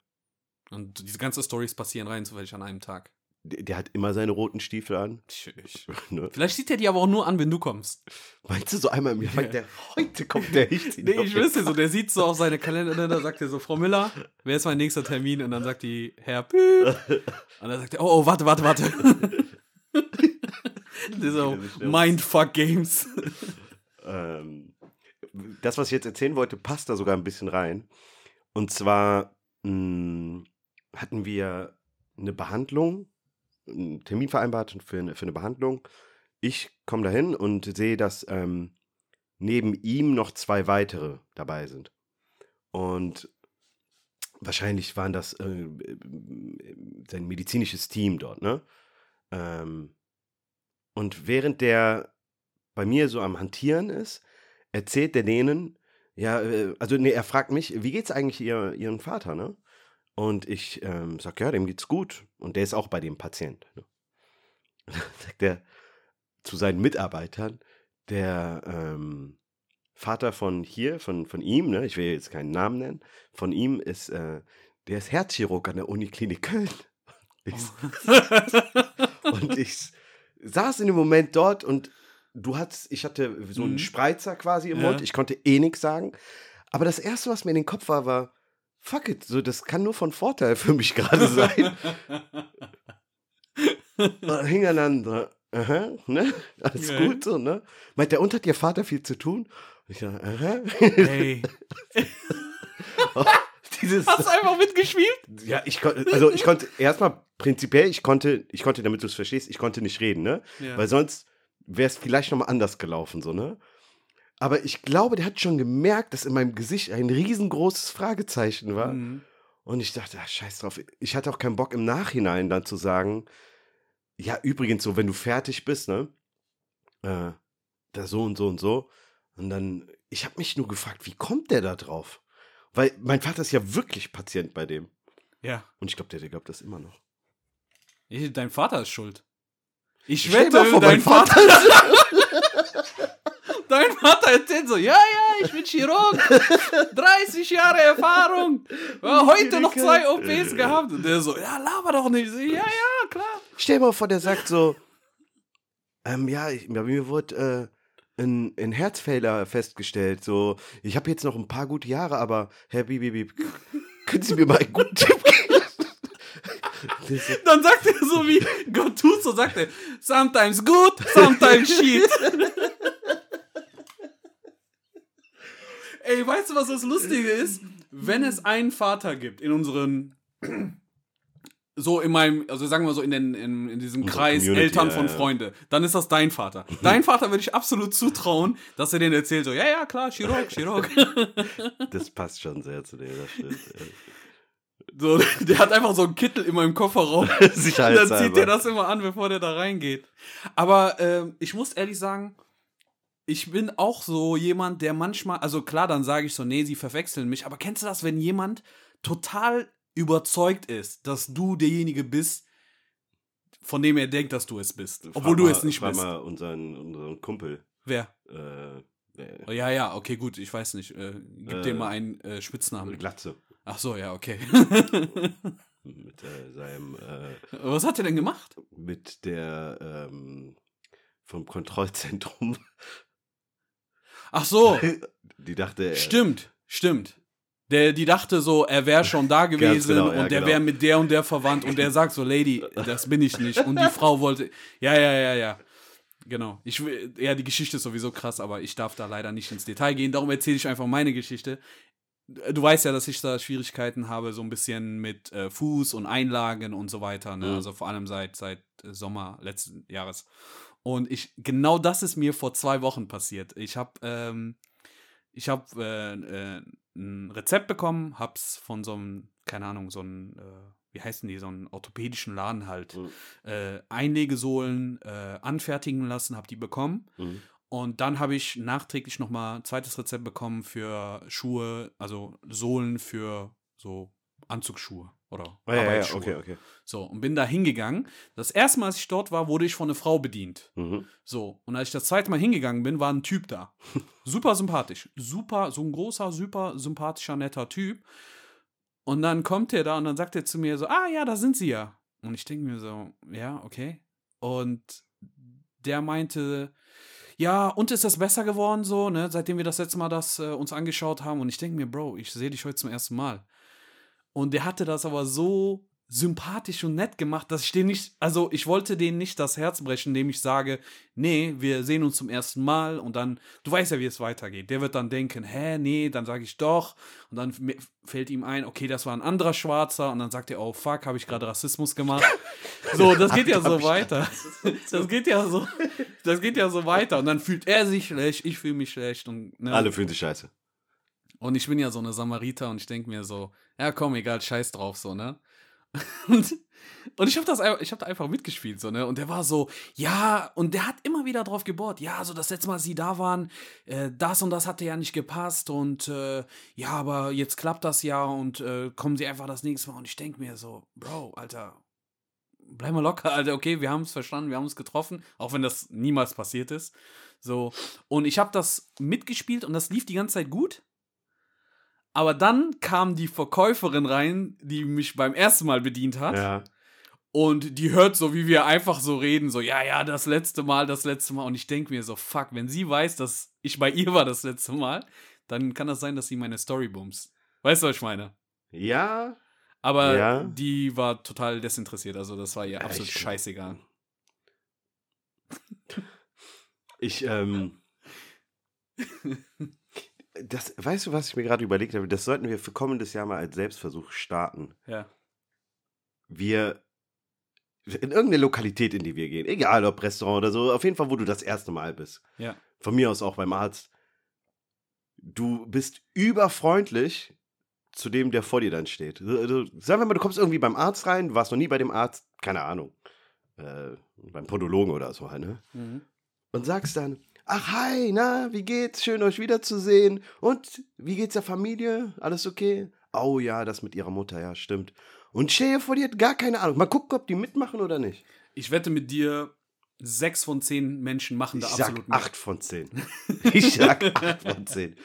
Und diese ganzen Stories passieren rein zufällig an einem Tag. Der, hat immer seine roten Stiefel an. Ich. <laughs> Ne? Vielleicht sieht er die aber auch nur an, wenn du kommst. Meinst du so einmal im Jahr? Meint der, heute kommt der ich Nee, ich wüsste so, der sieht so auf seine Kalender, da sagt er so, Frau Müller, wer ist mein nächster Termin? Und dann sagt die, Herr Pü. <laughs> Und dann sagt er, oh, oh, warte, warte, warte. <laughs> das ist so Mindfuck Games. ähm, das, was ich jetzt erzählen wollte, passt da sogar ein bisschen rein. Und zwar mh, hatten wir eine Behandlung, einen Termin vereinbart für eine, für eine Behandlung. Ich komme dahin und sehe, dass ähm, neben ihm noch zwei weitere dabei sind. Und wahrscheinlich waren das äh, äh, sein medizinisches Team dort, ne? Ähm, und während der bei mir so am Hantieren ist, erzählt der denen, ja, äh, also nee, er fragt mich, wie geht's eigentlich ihr, ihren Vater, ne? Und ich ähm, sag, ja, dem geht's gut. Und der ist auch bei dem Patient. Ne? Und <laughs> dann sagt er zu seinen Mitarbeitern, der ähm, Vater von hier, von, von ihm, ne, ich will jetzt keinen Namen nennen, von ihm ist, äh, der ist Herzchirurg an der Uniklinik Köln. Ich, <laughs> und ich saß in dem Moment dort und du hattest, ich hatte so einen Mhm. Spreizer quasi im Ja. Mund, ich konnte eh nichts sagen. Aber das erste, was mir in den Kopf war, war, fuck it, so, das kann nur von Vorteil für mich gerade sein. Und <laughs> dann hing er dann so, aha, ne, alles Okay. gut so, ne. Meint der, und hat ihr Vater viel zu tun? Und ich dachte, aha. Hey. <laughs> Dieses, Hast du einfach mitgespielt? ja, ich konnte, also ich konnte, erstmal prinzipiell, ich konnte, ich konnte, damit du es verstehst, ich konnte nicht reden, ne. Ja. Weil sonst wäre es vielleicht nochmal anders gelaufen, so, ne? Aber ich glaube, der hat schon gemerkt, dass in meinem Gesicht ein riesengroßes Fragezeichen war. Mhm. Und ich dachte, ach, scheiß drauf. Ich hatte auch keinen Bock im Nachhinein dann zu sagen, ja, übrigens, so, wenn du fertig bist, ne? Äh, da so und so und so. Und dann, ich habe mich nur gefragt, wie kommt der da drauf? Weil mein Vater ist ja wirklich Patient bei dem. Ja. Und ich glaube, der, der glaubt das immer noch. Ich, dein Vater ist schuld. Ich dir wette, mal vor, dein Vater Vater. <laughs> <laughs> dein Vater erzählt so: Ja, ja, ich bin Chirurg. 30 Jahre Erfahrung. Ja, heute noch zwei OPs gehabt. Und der so: Ja, laber doch nicht. So, Ja, ja, klar. Stell dir mal vor, der sagt so, ähm, ja, ich, bei mir wurde äh, ein, ein Herzfehler festgestellt. So, ich habe jetzt noch ein paar gute Jahre, aber Herr Bibi, können Sie mir mal einen guten Tipp geben? Dann sagt er so wie Gattuso sagt er: Sometimes good, sometimes shit. Ey, weißt du, was das Lustige ist? Wenn es einen Vater gibt in unseren, so in meinem, also sagen wir so in, den, in, in diesem Unsere Kreis Community, Eltern ja, von ja. Freunde, dann ist das dein Vater. Dein Vater würde ich absolut zutrauen, dass er den erzählt, so, ja, ja, klar, Chirurg, Chirurg. <laughs> Das passt schon sehr zu dir, das stimmt. So, der hat einfach so einen Kittel in meinem Kofferraum. <laughs> ja. Dann Sicherheitshalber. zieht er das immer an, bevor der da reingeht. Aber ähm, ich muss ehrlich sagen, ich bin auch so jemand, der manchmal, also klar, dann sage ich so, nee, sie verwechseln mich. Aber kennst du das, wenn jemand total überzeugt ist, dass du derjenige bist, von dem er denkt, dass du es bist, obwohl Frag du mal, es nicht frag bist? mal unseren, unseren Kumpel. Wer? Äh, äh, ja, ja, okay, gut, ich weiß nicht. Äh, gib Äh, dem mal einen äh, Spitznamen. Glatze. Ach so, ja, okay. <laughs> Mit äh, seinem, äh, Was hat er denn gemacht? mit der, ähm, vom Kontrollzentrum. Ach so, <laughs> Die dachte, er- Stimmt, stimmt. Der, die dachte so, er wäre schon da gewesen genau, ja, und der genau. wäre mit der und der verwandt und der sagt so, Lady, das bin ich nicht. Und die Frau wollte, ja, ja, ja, ja. Genau. Ich ja, die Geschichte ist sowieso krass, aber ich darf da leider nicht ins Detail gehen. Darum erzähle ich einfach meine Geschichte. Du weißt ja, dass ich da Schwierigkeiten habe, so ein bisschen mit äh, Fuß und Einlagen und so weiter. Ne? Mhm. Also vor allem seit, seit äh, Sommer letzten Jahres. Und ich, genau das ist mir vor zwei Wochen passiert. Ich habe ähm, ich habe äh, äh, ein Rezept bekommen, hab's von so einem, keine Ahnung, so einem, äh, wie heißen die, so einem orthopädischen Laden halt, Mhm. äh, Einlegesohlen äh, anfertigen lassen, hab die bekommen. Mhm. Und dann habe ich nachträglich nochmal ein zweites Rezept bekommen für Schuhe, also Sohlen für so Anzugsschuhe. Oder Ah, ja, ja, Arbeitsschuhe. okay, okay. So, und bin da hingegangen. Das erste Mal, als ich dort war, wurde ich von einer Frau bedient. Mhm. So, und als ich das zweite Mal hingegangen bin, war ein Typ da. <laughs> Super sympathisch. Super, so ein großer, super sympathischer, netter Typ. Und dann kommt er da und dann sagt er zu mir so, ah ja, da sind sie ja. Und ich denke mir so, ja, okay. Und der meinte, ja, und ist das besser geworden so, ne, seitdem wir das letzte Mal das äh, uns angeschaut haben. Und ich denke mir, Bro, ich sehe dich heute zum ersten Mal. Und der hatte das aber so sympathisch und nett gemacht, dass ich den nicht, also ich wollte denen nicht das Herz brechen, indem ich sage, nee, wir sehen uns zum ersten Mal und dann, du weißt ja, wie es weitergeht. Der wird dann denken, hä, nee, dann sage ich doch und dann fällt ihm ein, okay, das war ein anderer Schwarzer und dann sagt er, oh fuck, habe ich gerade Rassismus gemacht. So, das geht ja so weiter. Das geht ja so, das geht ja so weiter und dann fühlt er sich schlecht, ich fühle mich schlecht und ne, Alle fühlen sich scheiße. Und ich bin ja so eine Samariter und ich denke mir so, ja komm, egal, scheiß drauf, so, ne? <laughs> Und, und ich habe das ich habe da einfach mitgespielt, so, ne? Und der war so, ja, und der hat immer wieder drauf gebohrt, ja, so das letzte Mal, sie da waren, äh, das und das hatte ja nicht gepasst und äh, ja, aber jetzt klappt das ja und äh, kommen sie einfach das nächste Mal. Und ich denke mir so, Bro, Alter, bleib mal locker, Alter, okay, wir haben es verstanden, wir haben es getroffen, auch wenn das niemals passiert ist. So, und ich habe das mitgespielt und das lief die ganze Zeit gut. Aber dann kam die Verkäuferin rein, die mich beim ersten Mal bedient hat. Ja. Und die hört so, wie wir einfach so reden, so, ja, ja, das letzte Mal, das letzte Mal. Und ich denke mir so, fuck, wenn sie weiß, dass ich bei ihr war das letzte Mal, dann kann das sein, dass sie meine Story booms. Weißt du, was ich meine? Ja. Aber Ja. die war total desinteressiert, also das war ihr absolut Echt? scheißegal. Ich, ähm. <laughs> Das, weißt du, was ich mir gerade überlegt habe? Das sollten wir für kommendes Jahr mal als Selbstversuch starten. Ja. Wir in irgendeine Lokalität, in die wir gehen, egal ob Restaurant oder so, auf jeden Fall, wo du das erste Mal bist. Ja. Von mir aus auch beim Arzt. Du bist überfreundlich zu dem, der vor dir dann steht. Also, sagen wir mal, du kommst irgendwie beim Arzt rein, warst noch nie bei dem Arzt, keine Ahnung, äh, beim Podologen oder so, halt, ne? Mhm. und sagst dann, ach hi, na, wie geht's? Schön euch wiederzusehen. Und wie geht's der Familie? Alles okay? Oh ja, das mit ihrer Mutter, ja, stimmt. Und stell vor, die hat gar keine Ahnung. Mal gucken, ob die mitmachen oder nicht. Ich wette mit dir, sechs von zehn Menschen machen Ich da sag absolut mit. acht von zehn. <laughs> Ich sag acht von zehn.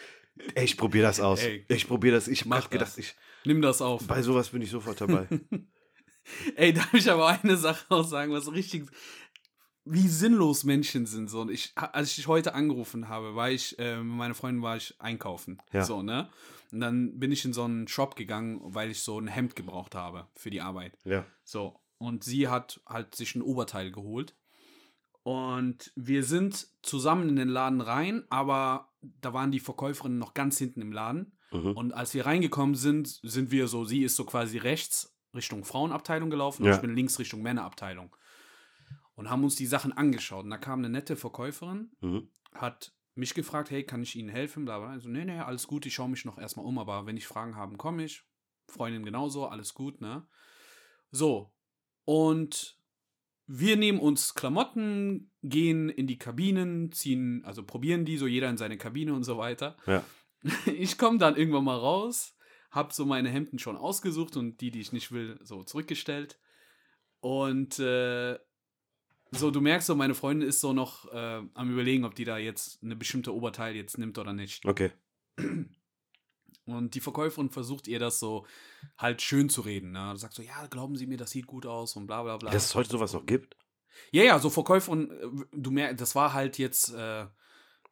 Ey, ich probier das aus. Ey, ich probier das. Ich mach gedacht, das. ich, Nimm das auf. bei sowas bin ich sofort dabei. <laughs> Ey, darf ich aber eine Sache auch sagen, was richtig, wie sinnlos Menschen sind. So, und ich, als ich dich heute angerufen habe, war ich, äh, mit meiner Freundin war ich einkaufen. Ja. So, ne? Und dann bin ich in so einen Shop gegangen, weil ich so ein Hemd gebraucht habe für die Arbeit. ja. So. Und sie hat halt sich ein Oberteil geholt. Und wir sind zusammen in den Laden rein, aber da waren die Verkäuferinnen noch ganz hinten im Laden. Mhm. Und als wir reingekommen sind, sind wir so, sie ist so quasi rechts Richtung Frauenabteilung gelaufen Ja. und ich bin links Richtung Männerabteilung. Und haben uns die Sachen angeschaut. Und da kam eine nette Verkäuferin, Mhm. hat mich gefragt, hey, kann ich Ihnen helfen? Bla, bla. Also, nee, nee, alles gut, ich schaue mich noch erstmal um, aber wenn ich Fragen habe, komme ich. Freundin genauso, alles gut, ne? So. Und wir nehmen uns Klamotten, gehen in die Kabinen, ziehen, also probieren die, so jeder in seine Kabine und so weiter. Ja. <laughs> Ich komme dann irgendwann mal raus, hab so meine Hemden schon ausgesucht und die, die ich nicht will, so zurückgestellt. Und äh, so, du merkst so, meine Freundin ist so noch äh, am überlegen, ob die da jetzt eine bestimmte Oberteil jetzt nimmt oder nicht. Okay. Und die Verkäuferin versucht ihr das so halt schön zu reden. Ne? Sagt so, ja, glauben Sie mir, das sieht gut aus und bla bla bla. Dass es heute sowas noch gibt? Ja, ja, so Verkäuferin, äh, du merkst, das war halt jetzt, äh,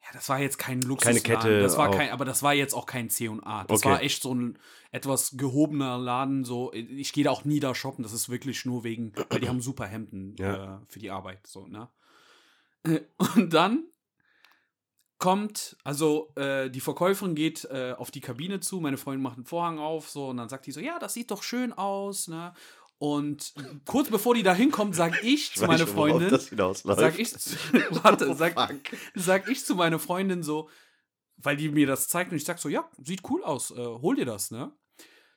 ja, das war jetzt kein Luxusladen. Kette Das war kein, aber das war jetzt auch kein C&A. Das Okay. war echt so ein etwas gehobener Laden. So, ich gehe da auch nie da shoppen. Das ist wirklich nur wegen, weil die haben super Hemden Ja. äh, für die Arbeit. So, ne? <laughs> Und dann kommt, also äh, die Verkäuferin geht äh, auf die Kabine zu, meine Freundin macht einen Vorhang auf, so, und dann sagt die so, ja, das sieht doch schön aus, ne? Und kurz bevor die da hinkommt, sag <laughs> ich zu weiß meiner Freundin, sag ich, zu- <laughs> warte, Oh, sag, sag ich zu meiner Freundin so, weil die mir das zeigt und ich sag so, ja, sieht cool aus, äh, hol dir das, ne?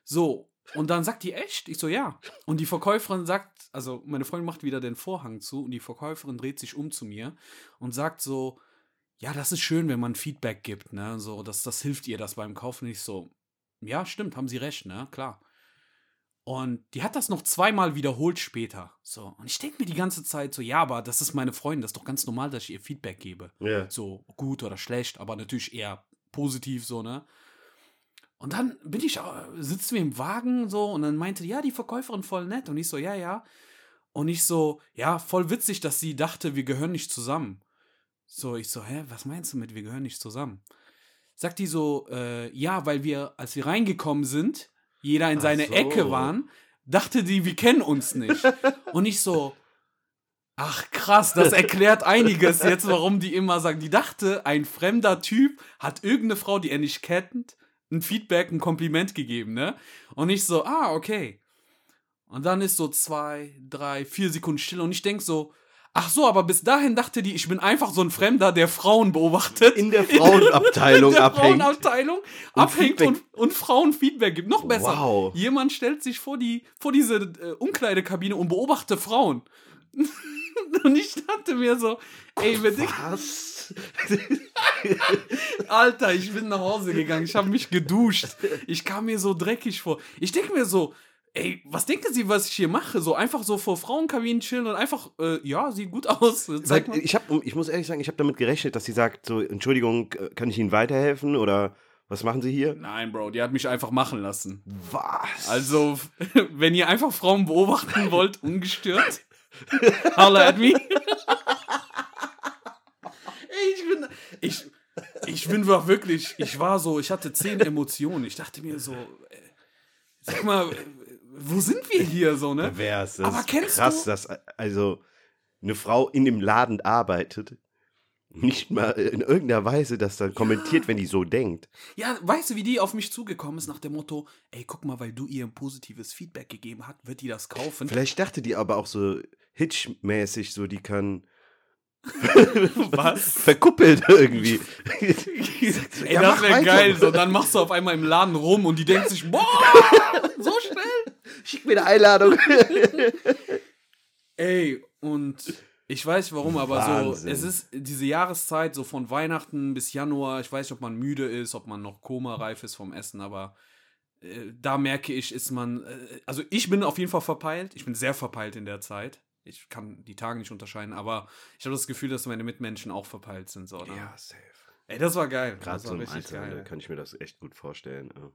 So, und dann sagt die echt, ich so, ja. Und die Verkäuferin sagt, also meine Freundin macht wieder den Vorhang zu und die Verkäuferin dreht sich um zu mir und sagt so, ja, das ist schön, wenn man Feedback gibt, ne? So, das, das hilft ihr das beim Kaufen nicht so. Ja, stimmt, haben sie recht, ne? Klar. Und die hat das noch zweimal wiederholt später. So. Und ich denke mir die ganze Zeit so, ja, aber das ist meine Freundin, das ist doch ganz normal, dass ich ihr Feedback gebe. Ja. So gut oder schlecht, aber natürlich eher positiv so, ne? Und dann bin ich, äh, sitzen wir im Wagen so und dann meinte, ja, die Verkäuferin voll nett. Und ich so, ja, ja. Und ich so, ja, voll witzig, dass sie dachte, wir gehören nicht zusammen. So, ich so, hä, was meinst du mit, wir gehören nicht zusammen? Sagt die so, äh, ja, weil wir, als wir reingekommen sind, jeder in seine so. Ecke waren, dachte die, wir kennen uns nicht. <laughs> Und ich so, ach krass, das erklärt einiges jetzt, warum die immer sagen, die dachte, ein fremder Typ hat irgendeine Frau, die er nicht kennt, ein Feedback, ein Kompliment gegeben, ne? Und ich so, ah, okay. Und dann ist so zwei, drei, vier Sekunden still und ich denk so, ach so, aber bis dahin dachte die, ich bin einfach so ein Fremder, der Frauen beobachtet. In der Frauenabteilung <laughs> in der abhängt. Frauenabteilung Und abhängt Feedback- und, und Frauen Feedback gibt. Noch besser. Wow. Jemand stellt sich vor, die, vor diese äh, Umkleidekabine und beobachtet Frauen. <laughs> und ich dachte mir so, ey, wenn ich, Was? <laughs> Alter, ich bin nach Hause gegangen, ich habe mich geduscht. Ich kam mir so dreckig vor. Ich denke mir so, ey, was denken Sie, was ich hier mache? So einfach so vor Frauenkabinen chillen und einfach, äh, ja, sieht gut aus. <laughs> Zeig mal. Ich, hab, ich muss ehrlich sagen, ich habe damit gerechnet, dass sie sagt, so, Entschuldigung, äh, kann ich Ihnen weiterhelfen oder was machen Sie hier? Nein, Bro, die hat mich einfach machen lassen. Was? Also, <laughs> wenn ihr einfach Frauen beobachten wollt, ungestört, <laughs> holla at me. Ey, ich bin, ich, ich bin wirklich, ich war so, ich hatte zehn Emotionen. Ich dachte mir so, äh, sag mal, wo sind wir hier so, ne? Wär's. Das Aber ist kennst krass, du- dass also eine Frau in dem Laden arbeitet, nicht mal in irgendeiner Weise das dann kommentiert, wenn die so denkt. Ja, weißt du, wie die auf mich zugekommen ist nach dem Motto, ey, guck mal, weil du ihr ein positives Feedback gegeben hast, wird die das kaufen. Vielleicht dachte die aber auch so Hitch-mäßig, so die kann <laughs> Was? verkuppelt irgendwie. <laughs> Ey, Ja, das wäre geil. So, dann machst du auf einmal im Laden rum und die denkt sich, boah, so schnell. Schick mir eine Einladung. <laughs> Ey, und ich weiß warum, aber Wahnsinn. so, es ist diese Jahreszeit, so von Weihnachten bis Januar, ich weiß nicht, ob man müde ist, ob man noch komareif ist vom Essen, aber äh, da merke ich, ist man, äh, also ich bin auf jeden Fall verpeilt, ich bin sehr verpeilt in der Zeit. Ich kann die Tage nicht unterscheiden, aber ich habe das Gefühl, dass meine Mitmenschen auch verpeilt sind. So, ne? ja, safe. Ey, das war geil. Gerade so im richtig Einzelhandel geil. kann ich mir das echt gut vorstellen. ja.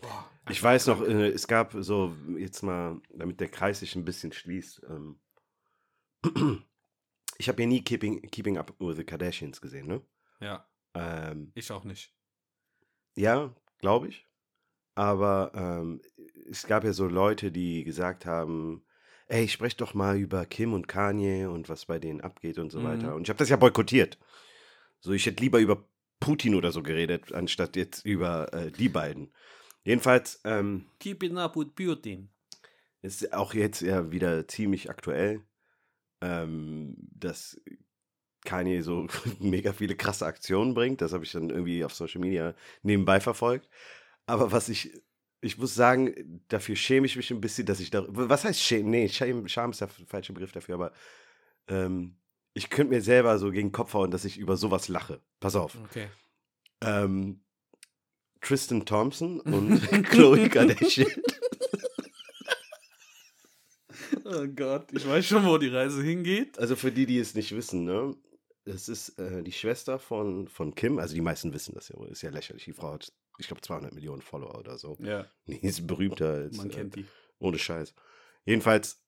Boah, Ich weiß noch, äh, es gab so, jetzt mal, damit der Kreis sich ein bisschen schließt. Ähm, ich habe ja nie Keeping, Keeping Up with the Kardashians gesehen, ne? Ja, Ähm, ich auch nicht. ja, glaube ich. Aber ähm, es gab ja so Leute, die gesagt haben, ey, sprech doch mal über Kim und Kanye und was bei denen abgeht und so Mhm. weiter. Und ich habe das ja boykottiert. So, ich hätte lieber über Putin oder so geredet, anstatt jetzt über äh, die beiden. Jedenfalls, ähm, Keeping up with Putin. ist auch jetzt ja wieder ziemlich aktuell, ähm, dass Kanye so <laughs> mega viele krasse Aktionen bringt. Das habe ich dann irgendwie auf Social Media nebenbei verfolgt. Aber was ich, ich muss sagen, dafür schäme ich mich ein bisschen, dass ich da, was heißt schämen? Nee, Scham, Scham ist der falsche Begriff dafür, aber ähm, ich könnte mir selber so gegen den Kopf hauen, dass ich über sowas lache. Pass auf. Okay. Ähm, Tristan Thompson <laughs> und Chloe Kardashian. <laughs> Oh Gott, ich weiß schon, wo die Reise hingeht. Also für die, die es nicht wissen, ne? Das ist äh, die Schwester von, von Kim. Also die meisten wissen das ja wohl. Ist ja lächerlich. Die Frau hat, ich glaube, 200 Millionen Follower oder so. Ja, Die ist berühmter als. man kennt äh, die. ohne Scheiß. Jedenfalls,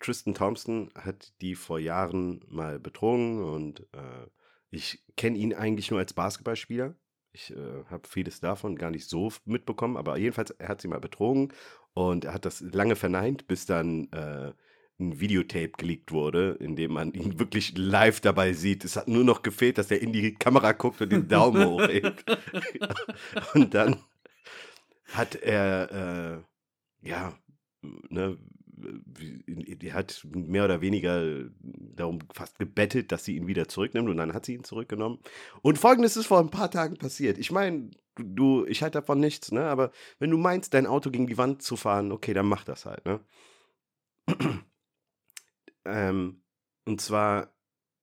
Tristan Thompson hat die vor Jahren mal betrogen und äh, ich kenne ihn eigentlich nur als Basketballspieler. Ich äh, habe vieles davon gar nicht so mitbekommen, aber jedenfalls, er hat sie mal betrogen und er hat das lange verneint, bis dann äh, ein Videotape geleakt wurde, in dem man ihn <laughs> wirklich live dabei sieht. Es hat nur noch gefehlt, dass er in die Kamera guckt und den Daumen <laughs> hochhebt. <laughs> und dann hat er, äh, ja, ne, die hat mehr oder weniger darum fast gebettelt, dass sie ihn wieder zurücknimmt und dann hat sie ihn zurückgenommen. Und folgendes ist vor ein paar Tagen passiert. Ich meine, du, ich halte davon nichts, ne? Aber wenn du meinst, dein Auto gegen die Wand zu fahren, okay, dann mach das halt, ne? <clears throat> ähm, und zwar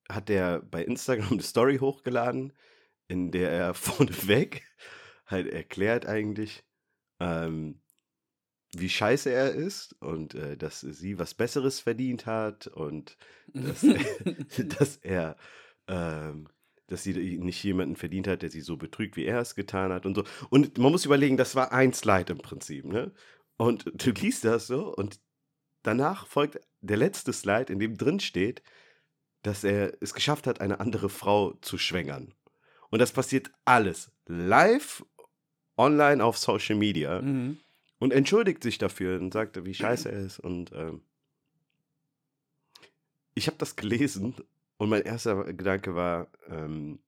hat er bei Instagram <laughs> eine Story hochgeladen, in der er <laughs> vorneweg halt erklärt eigentlich, ähm, wie scheiße er ist und äh, dass sie was Besseres verdient hat und dass, <laughs> <laughs> dass er, ähm, dass sie nicht jemanden verdient hat, der sie so betrügt, wie er es getan hat und so. Und man muss überlegen, das war ein Slide im Prinzip, ne? Und <laughs> du liest das so und danach folgt der letzte Slide, in dem drin steht, dass er es geschafft hat, eine andere Frau zu schwängern. Und das passiert alles live online auf Social Media Mhm. Und entschuldigt sich dafür und sagt, wie scheiße er ist. Und ähm, ich habe das gelesen und mein erster Gedanke war, ähm,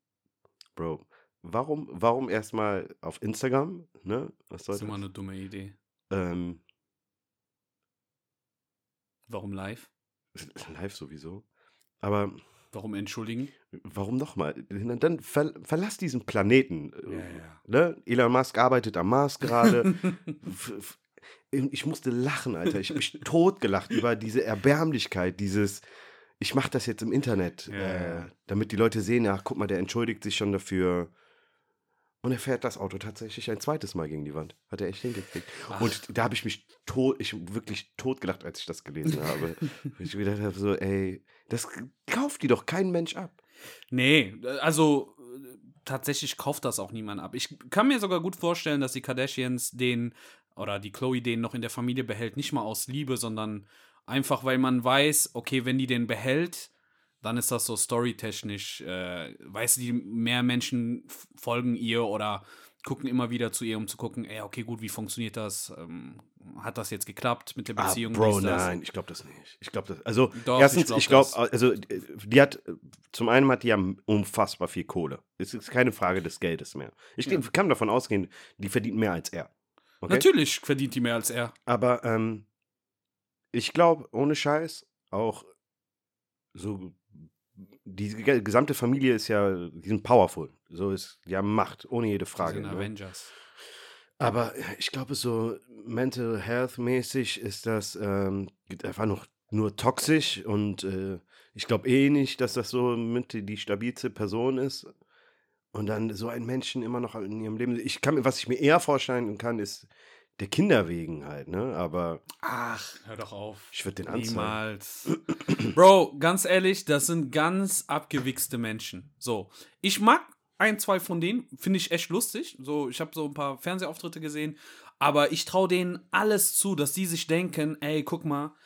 Bro, warum, warum erstmal auf Instagram? Ne? Was Das soll ist immer das? eine dumme Idee. Ähm, Warum live? <laughs> live sowieso. Aber Warum entschuldigen? warum nochmal? Dann ver verlass diesen Planeten. Ja, ja. Ne? Elon Musk arbeitet am Mars gerade. <laughs> Ich musste lachen, Alter. Ich habe mich <laughs> totgelacht über diese Erbärmlichkeit, dieses, ich mache das jetzt im Internet, Ja, äh, damit die Leute sehen, ach, guck mal, der entschuldigt sich schon dafür. Und er fährt das Auto tatsächlich ein zweites Mal gegen die Wand. Hat er echt hingekriegt. Ach. Und da habe ich mich tot, ich wirklich totgelacht, als ich das gelesen habe. <laughs> ich gedacht habe, so, ey, das kauft die doch kein Mensch ab. Nee, also tatsächlich kauft das auch niemand ab. Ich kann mir sogar gut vorstellen, dass die Kardashians den oder die Chloe den noch in der Familie behält, nicht mal aus Liebe, sondern einfach, weil man weiß, okay, wenn die den behält, dann ist das so storytechnisch, äh, weißt du, die mehr Menschen folgen ihr oder gucken immer wieder zu ihr, um zu gucken, ey, okay, gut, wie funktioniert das? Ähm, hat das jetzt geklappt mit der Ah, Beziehung? Bro, dies, das? nein, ich glaube das nicht. Ich glaube das. Also, Doch, erstens, ich ich glaub glaube, also, äh, die hat, zum einen hat die ja unfassbar viel Kohle. Es ist keine Frage des Geldes mehr. Ich Ja. kann davon ausgehen, die verdient mehr als er. Okay? Natürlich verdient die mehr als er. Aber ähm, ich glaube, ohne Scheiß, auch so, die ge- gesamte Familie ist ja, die sind powerful. So ist, die haben Macht, ohne jede Die Frage. sind Ne? Avengers. Aber ich glaube, so mental health mäßig ist das ähm, einfach noch nur toxisch und äh, ich glaube eh nicht, dass das so mit die stabilste Person ist. Und dann so einen Menschen immer noch in ihrem Leben. Ich kann mir, was ich mir eher vorstellen kann, ist der Kinder wegen halt, ne? Aber Ach, hör doch auf. ich würde den anzeigen. Niemals. Bro, ganz ehrlich, das sind ganz abgewichste Menschen. So, ich mag ein, zwei von denen, finde ich echt lustig. So, ich habe so ein paar Fernsehauftritte gesehen, aber ich traue denen alles zu, dass die sich denken, ey, guck mal,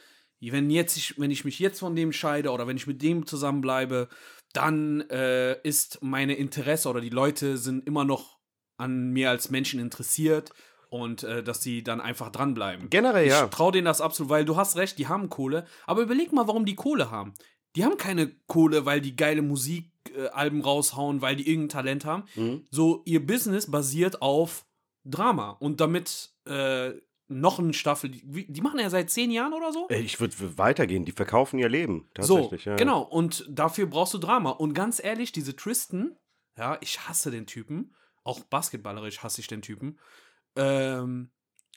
wenn jetzt ich, wenn ich mich jetzt von dem scheide oder wenn ich mit dem zusammenbleibe, dann äh, ist meine Interesse oder die Leute sind immer noch an mir als Menschen interessiert und äh, dass die dann einfach dranbleiben. Generell Ich ja. traue denen das absolut, weil du hast recht, die haben Kohle. Aber überleg mal, warum die Kohle haben. Die haben keine Kohle, weil die geile Musikalben raushauen, weil die irgendein Talent haben. Mhm. So, ihr Business basiert auf Drama. Und damit äh, noch eine Staffel, die, machen ja seit zehn Jahren oder so. Ey, Ich würde weitergehen. Die verkaufen ihr Leben. So, Tatsächlich, ja. genau. Und dafür brauchst du Drama. Und ganz ehrlich, diese Tristan, ja, ich hasse den Typen. Auch basketballerisch hasse ich den Typen. Ähm,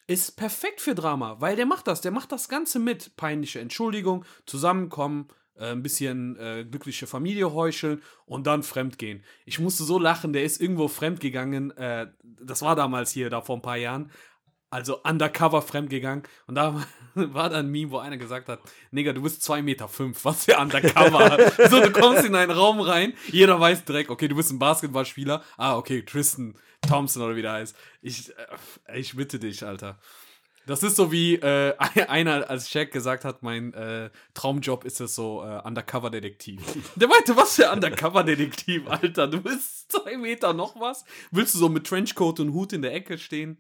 ist perfekt für Drama, weil der macht das. Der macht das Ganze mit. Peinliche Entschuldigung, zusammenkommen, äh, ein bisschen äh, glückliche Familie heucheln und dann fremdgehen. Ich musste so lachen, der ist irgendwo fremdgegangen. Äh, das war damals hier, da vor ein paar Jahren. Also undercover fremdgegangen. Und da <laughs> war dann ein Meme, wo einer gesagt hat: Nigga, du bist 2,5 Meter, fünf, was für undercover. <laughs> so, du kommst in einen Raum rein, jeder weiß direkt, okay, du bist ein Basketballspieler. Ah, okay, Tristan Thompson oder wie der heißt. Ich, äh, ich bitte dich, Alter. Das ist so wie äh, <laughs> einer, als Shaq gesagt hat, mein äh, Traumjob ist es so äh, Undercover-Detektiv. Der meinte, was für Undercover-Detektiv, Alter? Du bist zwei Meter noch was? Willst du so mit Trenchcoat und Hut in der Ecke stehen?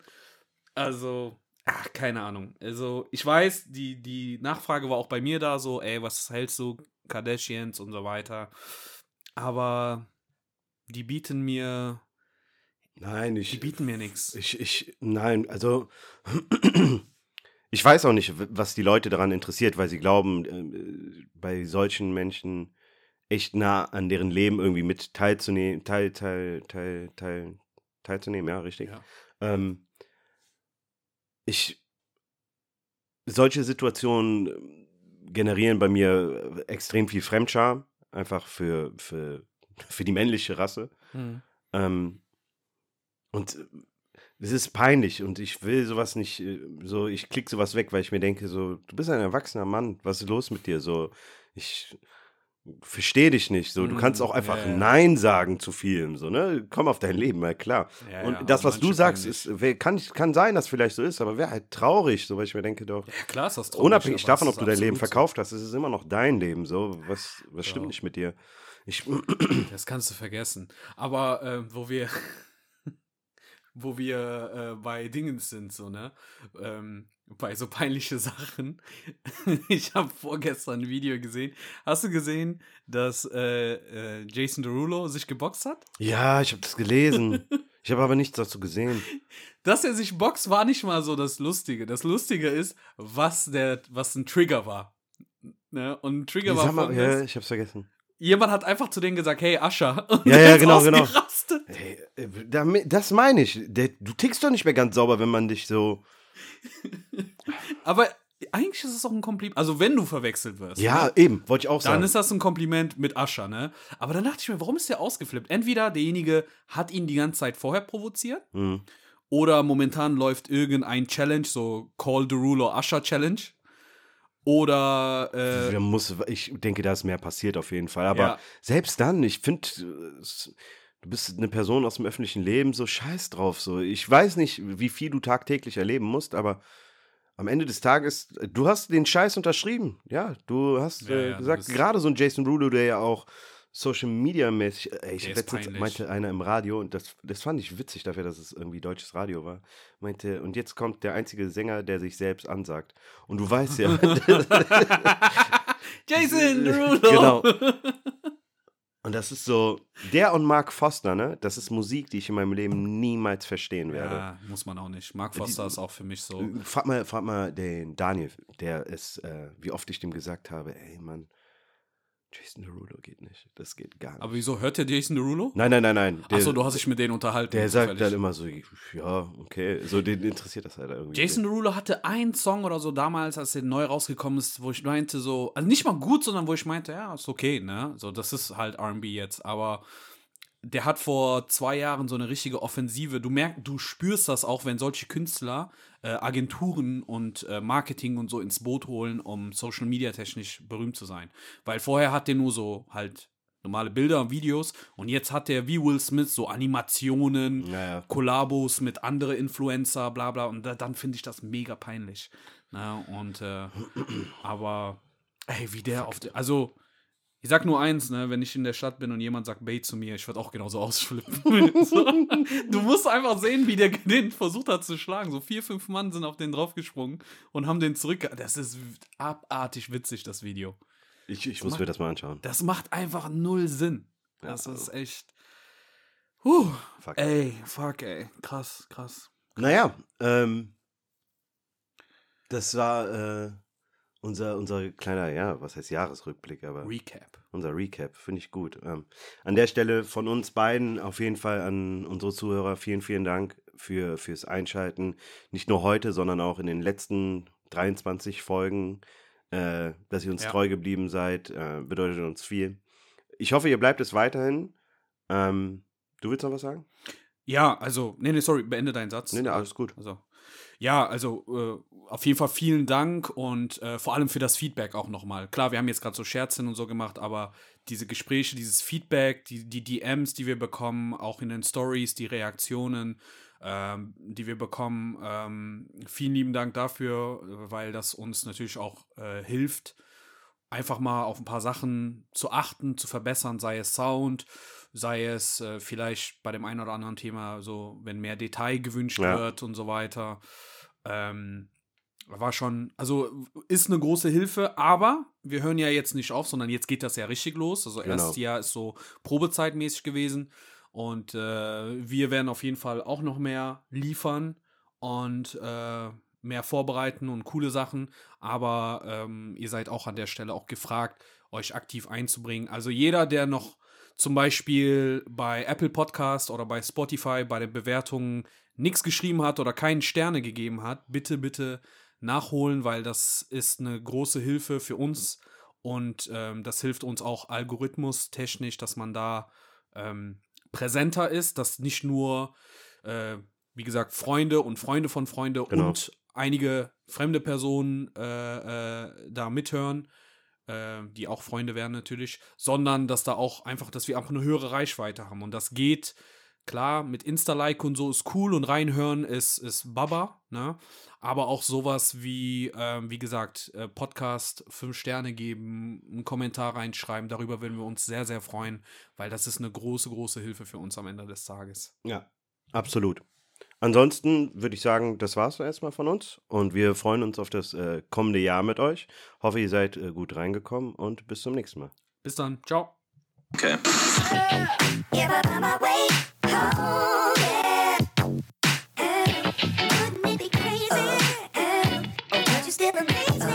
Also, ach, keine Ahnung. Also, ich weiß, die, die Nachfrage war auch bei mir da so, ey, was hältst du, Kardashians und so weiter. Aber die bieten mir, Nein, die ich, bieten mir nichts. ich, ich, nein, also <clears throat> ich weiß auch nicht, was die Leute daran interessiert, weil sie glauben, äh, bei solchen Menschen echt nah an deren Leben irgendwie mit teilzunehmen, teil, teil, teil, teil, teilzunehmen, ja, richtig. Ja. Ähm, ich, solche Situationen ähm, generieren bei mir äh, extrem viel Fremdscham, einfach für, für, <laughs> für die männliche Rasse. Hm. Ähm, und äh, es ist peinlich und ich will sowas nicht, äh, so, ich klick sowas weg, weil ich mir denke, so, du bist ein erwachsener Mann, was ist los mit dir? So, ich verstehe dich nicht. So, du kannst Mm, auch einfach ja, ja. Nein sagen zu vielem, so, ne? Komm auf dein Leben, ja klar. Ja, und das, was du sagst, ist, kann, kann sein, dass vielleicht so ist, aber wäre halt traurig, so, weil ich mir denke, doch, Ja, klar ist das traurig, unabhängig davon, ob du dein Leben verkauft hast, ist es immer noch dein Leben, so, was, was stimmt nicht mit dir? Ich, <clears throat> Das kannst du vergessen. Aber äh, wo wir, <laughs> wo wir äh, bei Dingens sind, so, ne? Ähm, bei so peinliche Sachen. <laughs> ich habe vorgestern ein Video gesehen. Hast du gesehen, dass äh, äh, Jason Derulo sich geboxt hat? ja, ich habe das gelesen. <laughs> ich habe aber nichts dazu gesehen. Dass er sich boxt, war nicht mal so das Lustige. Das Lustige ist, was der, was ein Trigger war. Ne? Und ein Trigger war Sag mal, ja, ich hab's vergessen. Jemand hat einfach zu denen gesagt, hey Ascha. <laughs> Ja, ja, genau, genau. Hey, äh, das meine ich. Du tickst doch nicht mehr ganz sauber, wenn man dich so. <laughs> Aber eigentlich ist es auch ein Kompliment. Also, wenn du verwechselt wirst. Ja, ne? eben, wollte ich auch Dann sagen. ist das ein Kompliment mit Ascher, ne? Aber dann dachte ich mir, warum ist der ausgeflippt? Entweder derjenige hat ihn die ganze Zeit vorher provoziert, Hm. oder momentan läuft irgendein Challenge, so Call the Ruler Ascher Challenge. Oder, äh, muss, ich denke, da ist mehr passiert auf jeden Fall. Aber Ja. selbst dann, ich finde, du bist eine Person aus dem öffentlichen Leben, so scheiß drauf. So. Ich weiß nicht, wie viel du tagtäglich erleben musst, aber am Ende des Tages, du hast den Scheiß unterschrieben. Ja, du hast Ja, äh, ja, gesagt, gerade so ein Jason Rulo, der ja auch Social Media mäßig, ey, ich letztens peinlich. meinte einer im Radio und das, das fand ich witzig dafür, dass es irgendwie deutsches Radio war, meinte, und jetzt kommt der einzige Sänger, der sich selbst ansagt. Und du weißt ja, <laughs> <laughs> Jason <laughs> Derulo! Genau. Und das ist so, der und Mark Foster, ne? Das ist Musik, die ich in meinem Leben niemals verstehen werde. Ja, muss man auch nicht. Mark Foster ist auch für mich so. Äh, Frag mal, frag mal den Daniel, der ist, äh, wie oft ich dem gesagt habe, ey Mann, Jason Derulo geht nicht. Das geht gar nicht. Aber wieso hört der Jason Derulo? nein, nein, nein, nein. Der, Achso, du hast dich mit denen unterhalten. der sagt dann immer so, ja, okay. So, den interessiert das halt irgendwie. Jason Derulo hatte einen Song oder so damals, als er neu rausgekommen ist, wo ich meinte so, also nicht mal gut, sondern wo ich meinte, ja, ist okay, ne? So, das ist halt R&B jetzt, aber der hat vor zwei Jahren so eine richtige Offensive. Du merkst, du spürst das auch, wenn solche Künstler äh, Agenturen und äh, Marketing und so ins Boot holen, um Social Media technisch berühmt zu sein. Weil vorher hat der nur so halt normale Bilder und Videos und jetzt hat der wie Will Smith so Animationen, Ja, ja. Kollabos mit andere Influencer, bla bla. Und da, dann finde ich das mega peinlich. Na, und äh, aber ey, wie der auf der. Also, ich sag nur eins, ne, wenn ich in der Stadt bin und jemand sagt Bait zu mir, ich würde auch genauso <laughs> ausflippen. so. Du musst einfach sehen, wie der den versucht hat zu schlagen. So vier, fünf Mann sind auf den draufgesprungen und haben den zurück. Das ist abartig witzig, das Video. Ich, ich muss mir das mal anschauen. Das macht einfach null Sinn. Das Ja. ist echt. Huh. Fuck. Ey, fuck, ey. Krass, krass. Naja, ähm, das war äh, unser, unser kleiner, ja, was heißt Jahresrückblick, aber Recap. unser Recap, finde ich gut. Ähm, an der Stelle von uns beiden auf jeden Fall an unsere Zuhörer vielen, vielen Dank für, fürs Einschalten. Nicht nur heute, sondern auch in den letzten 23 Folgen, äh, dass ihr uns Ja. treu geblieben seid, äh, bedeutet uns viel. Ich hoffe, ihr bleibt es weiterhin. Ähm, du willst noch was sagen? Ja, also, nee, nee, sorry, beende deinen Satz. Nee, nee, alles gut. Also, ja, also äh, auf jeden Fall vielen Dank und äh, vor allem für das Feedback auch nochmal. Klar, wir haben jetzt gerade so Scherzen und so gemacht, aber diese Gespräche, dieses Feedback, die, die DMs, die wir bekommen, auch in den Stories, die Reaktionen, ähm, die wir bekommen, ähm, vielen lieben Dank dafür, weil das uns natürlich auch äh, hilft, einfach mal auf ein paar Sachen zu achten, zu verbessern, sei es Sound, sei es äh, vielleicht bei dem einen oder anderen Thema so, wenn mehr Detail gewünscht Ja. wird und so weiter. Ähm, war schon, also ist eine große Hilfe, aber wir hören ja jetzt nicht auf, sondern jetzt geht das ja richtig los. Also Genau. erstes Jahr ist so probezeitmäßig gewesen und äh, wir werden auf jeden Fall auch noch mehr liefern und äh, mehr vorbereiten und coole Sachen. Aber ähm, ihr seid auch an der Stelle auch gefragt, euch aktiv einzubringen. Also jeder, der noch zum Beispiel bei Apple Podcast oder bei Spotify bei den Bewertungen nichts geschrieben hat oder keinen Sterne gegeben hat, bitte, bitte nachholen, weil das ist eine große Hilfe für uns und ähm, das hilft uns auch algorithmustechnisch, dass man da ähm, präsenter ist, dass nicht nur äh, wie gesagt, Freunde und Freunde von Freunde Genau. und einige fremde Personen äh, äh, da mithören, äh, die auch Freunde werden natürlich, sondern dass da auch einfach, dass wir einfach eine höhere Reichweite haben. Und das geht, klar, mit Insta-Like und so ist cool und reinhören ist, ist Baba, ne? Aber auch sowas wie, ähm, wie gesagt, äh, Podcast, fünf Sterne geben, einen Kommentar reinschreiben, darüber würden wir uns sehr, sehr freuen, weil das ist eine große, große Hilfe für uns am Ende des Tages. Ja, absolut. Ansonsten würde ich sagen, das war's erstmal von uns und wir freuen uns auf das äh, kommende Jahr mit euch. Hoffe, ihr seid äh, gut reingekommen und bis zum nächsten Mal. Bis dann, ciao. Okay. Oh.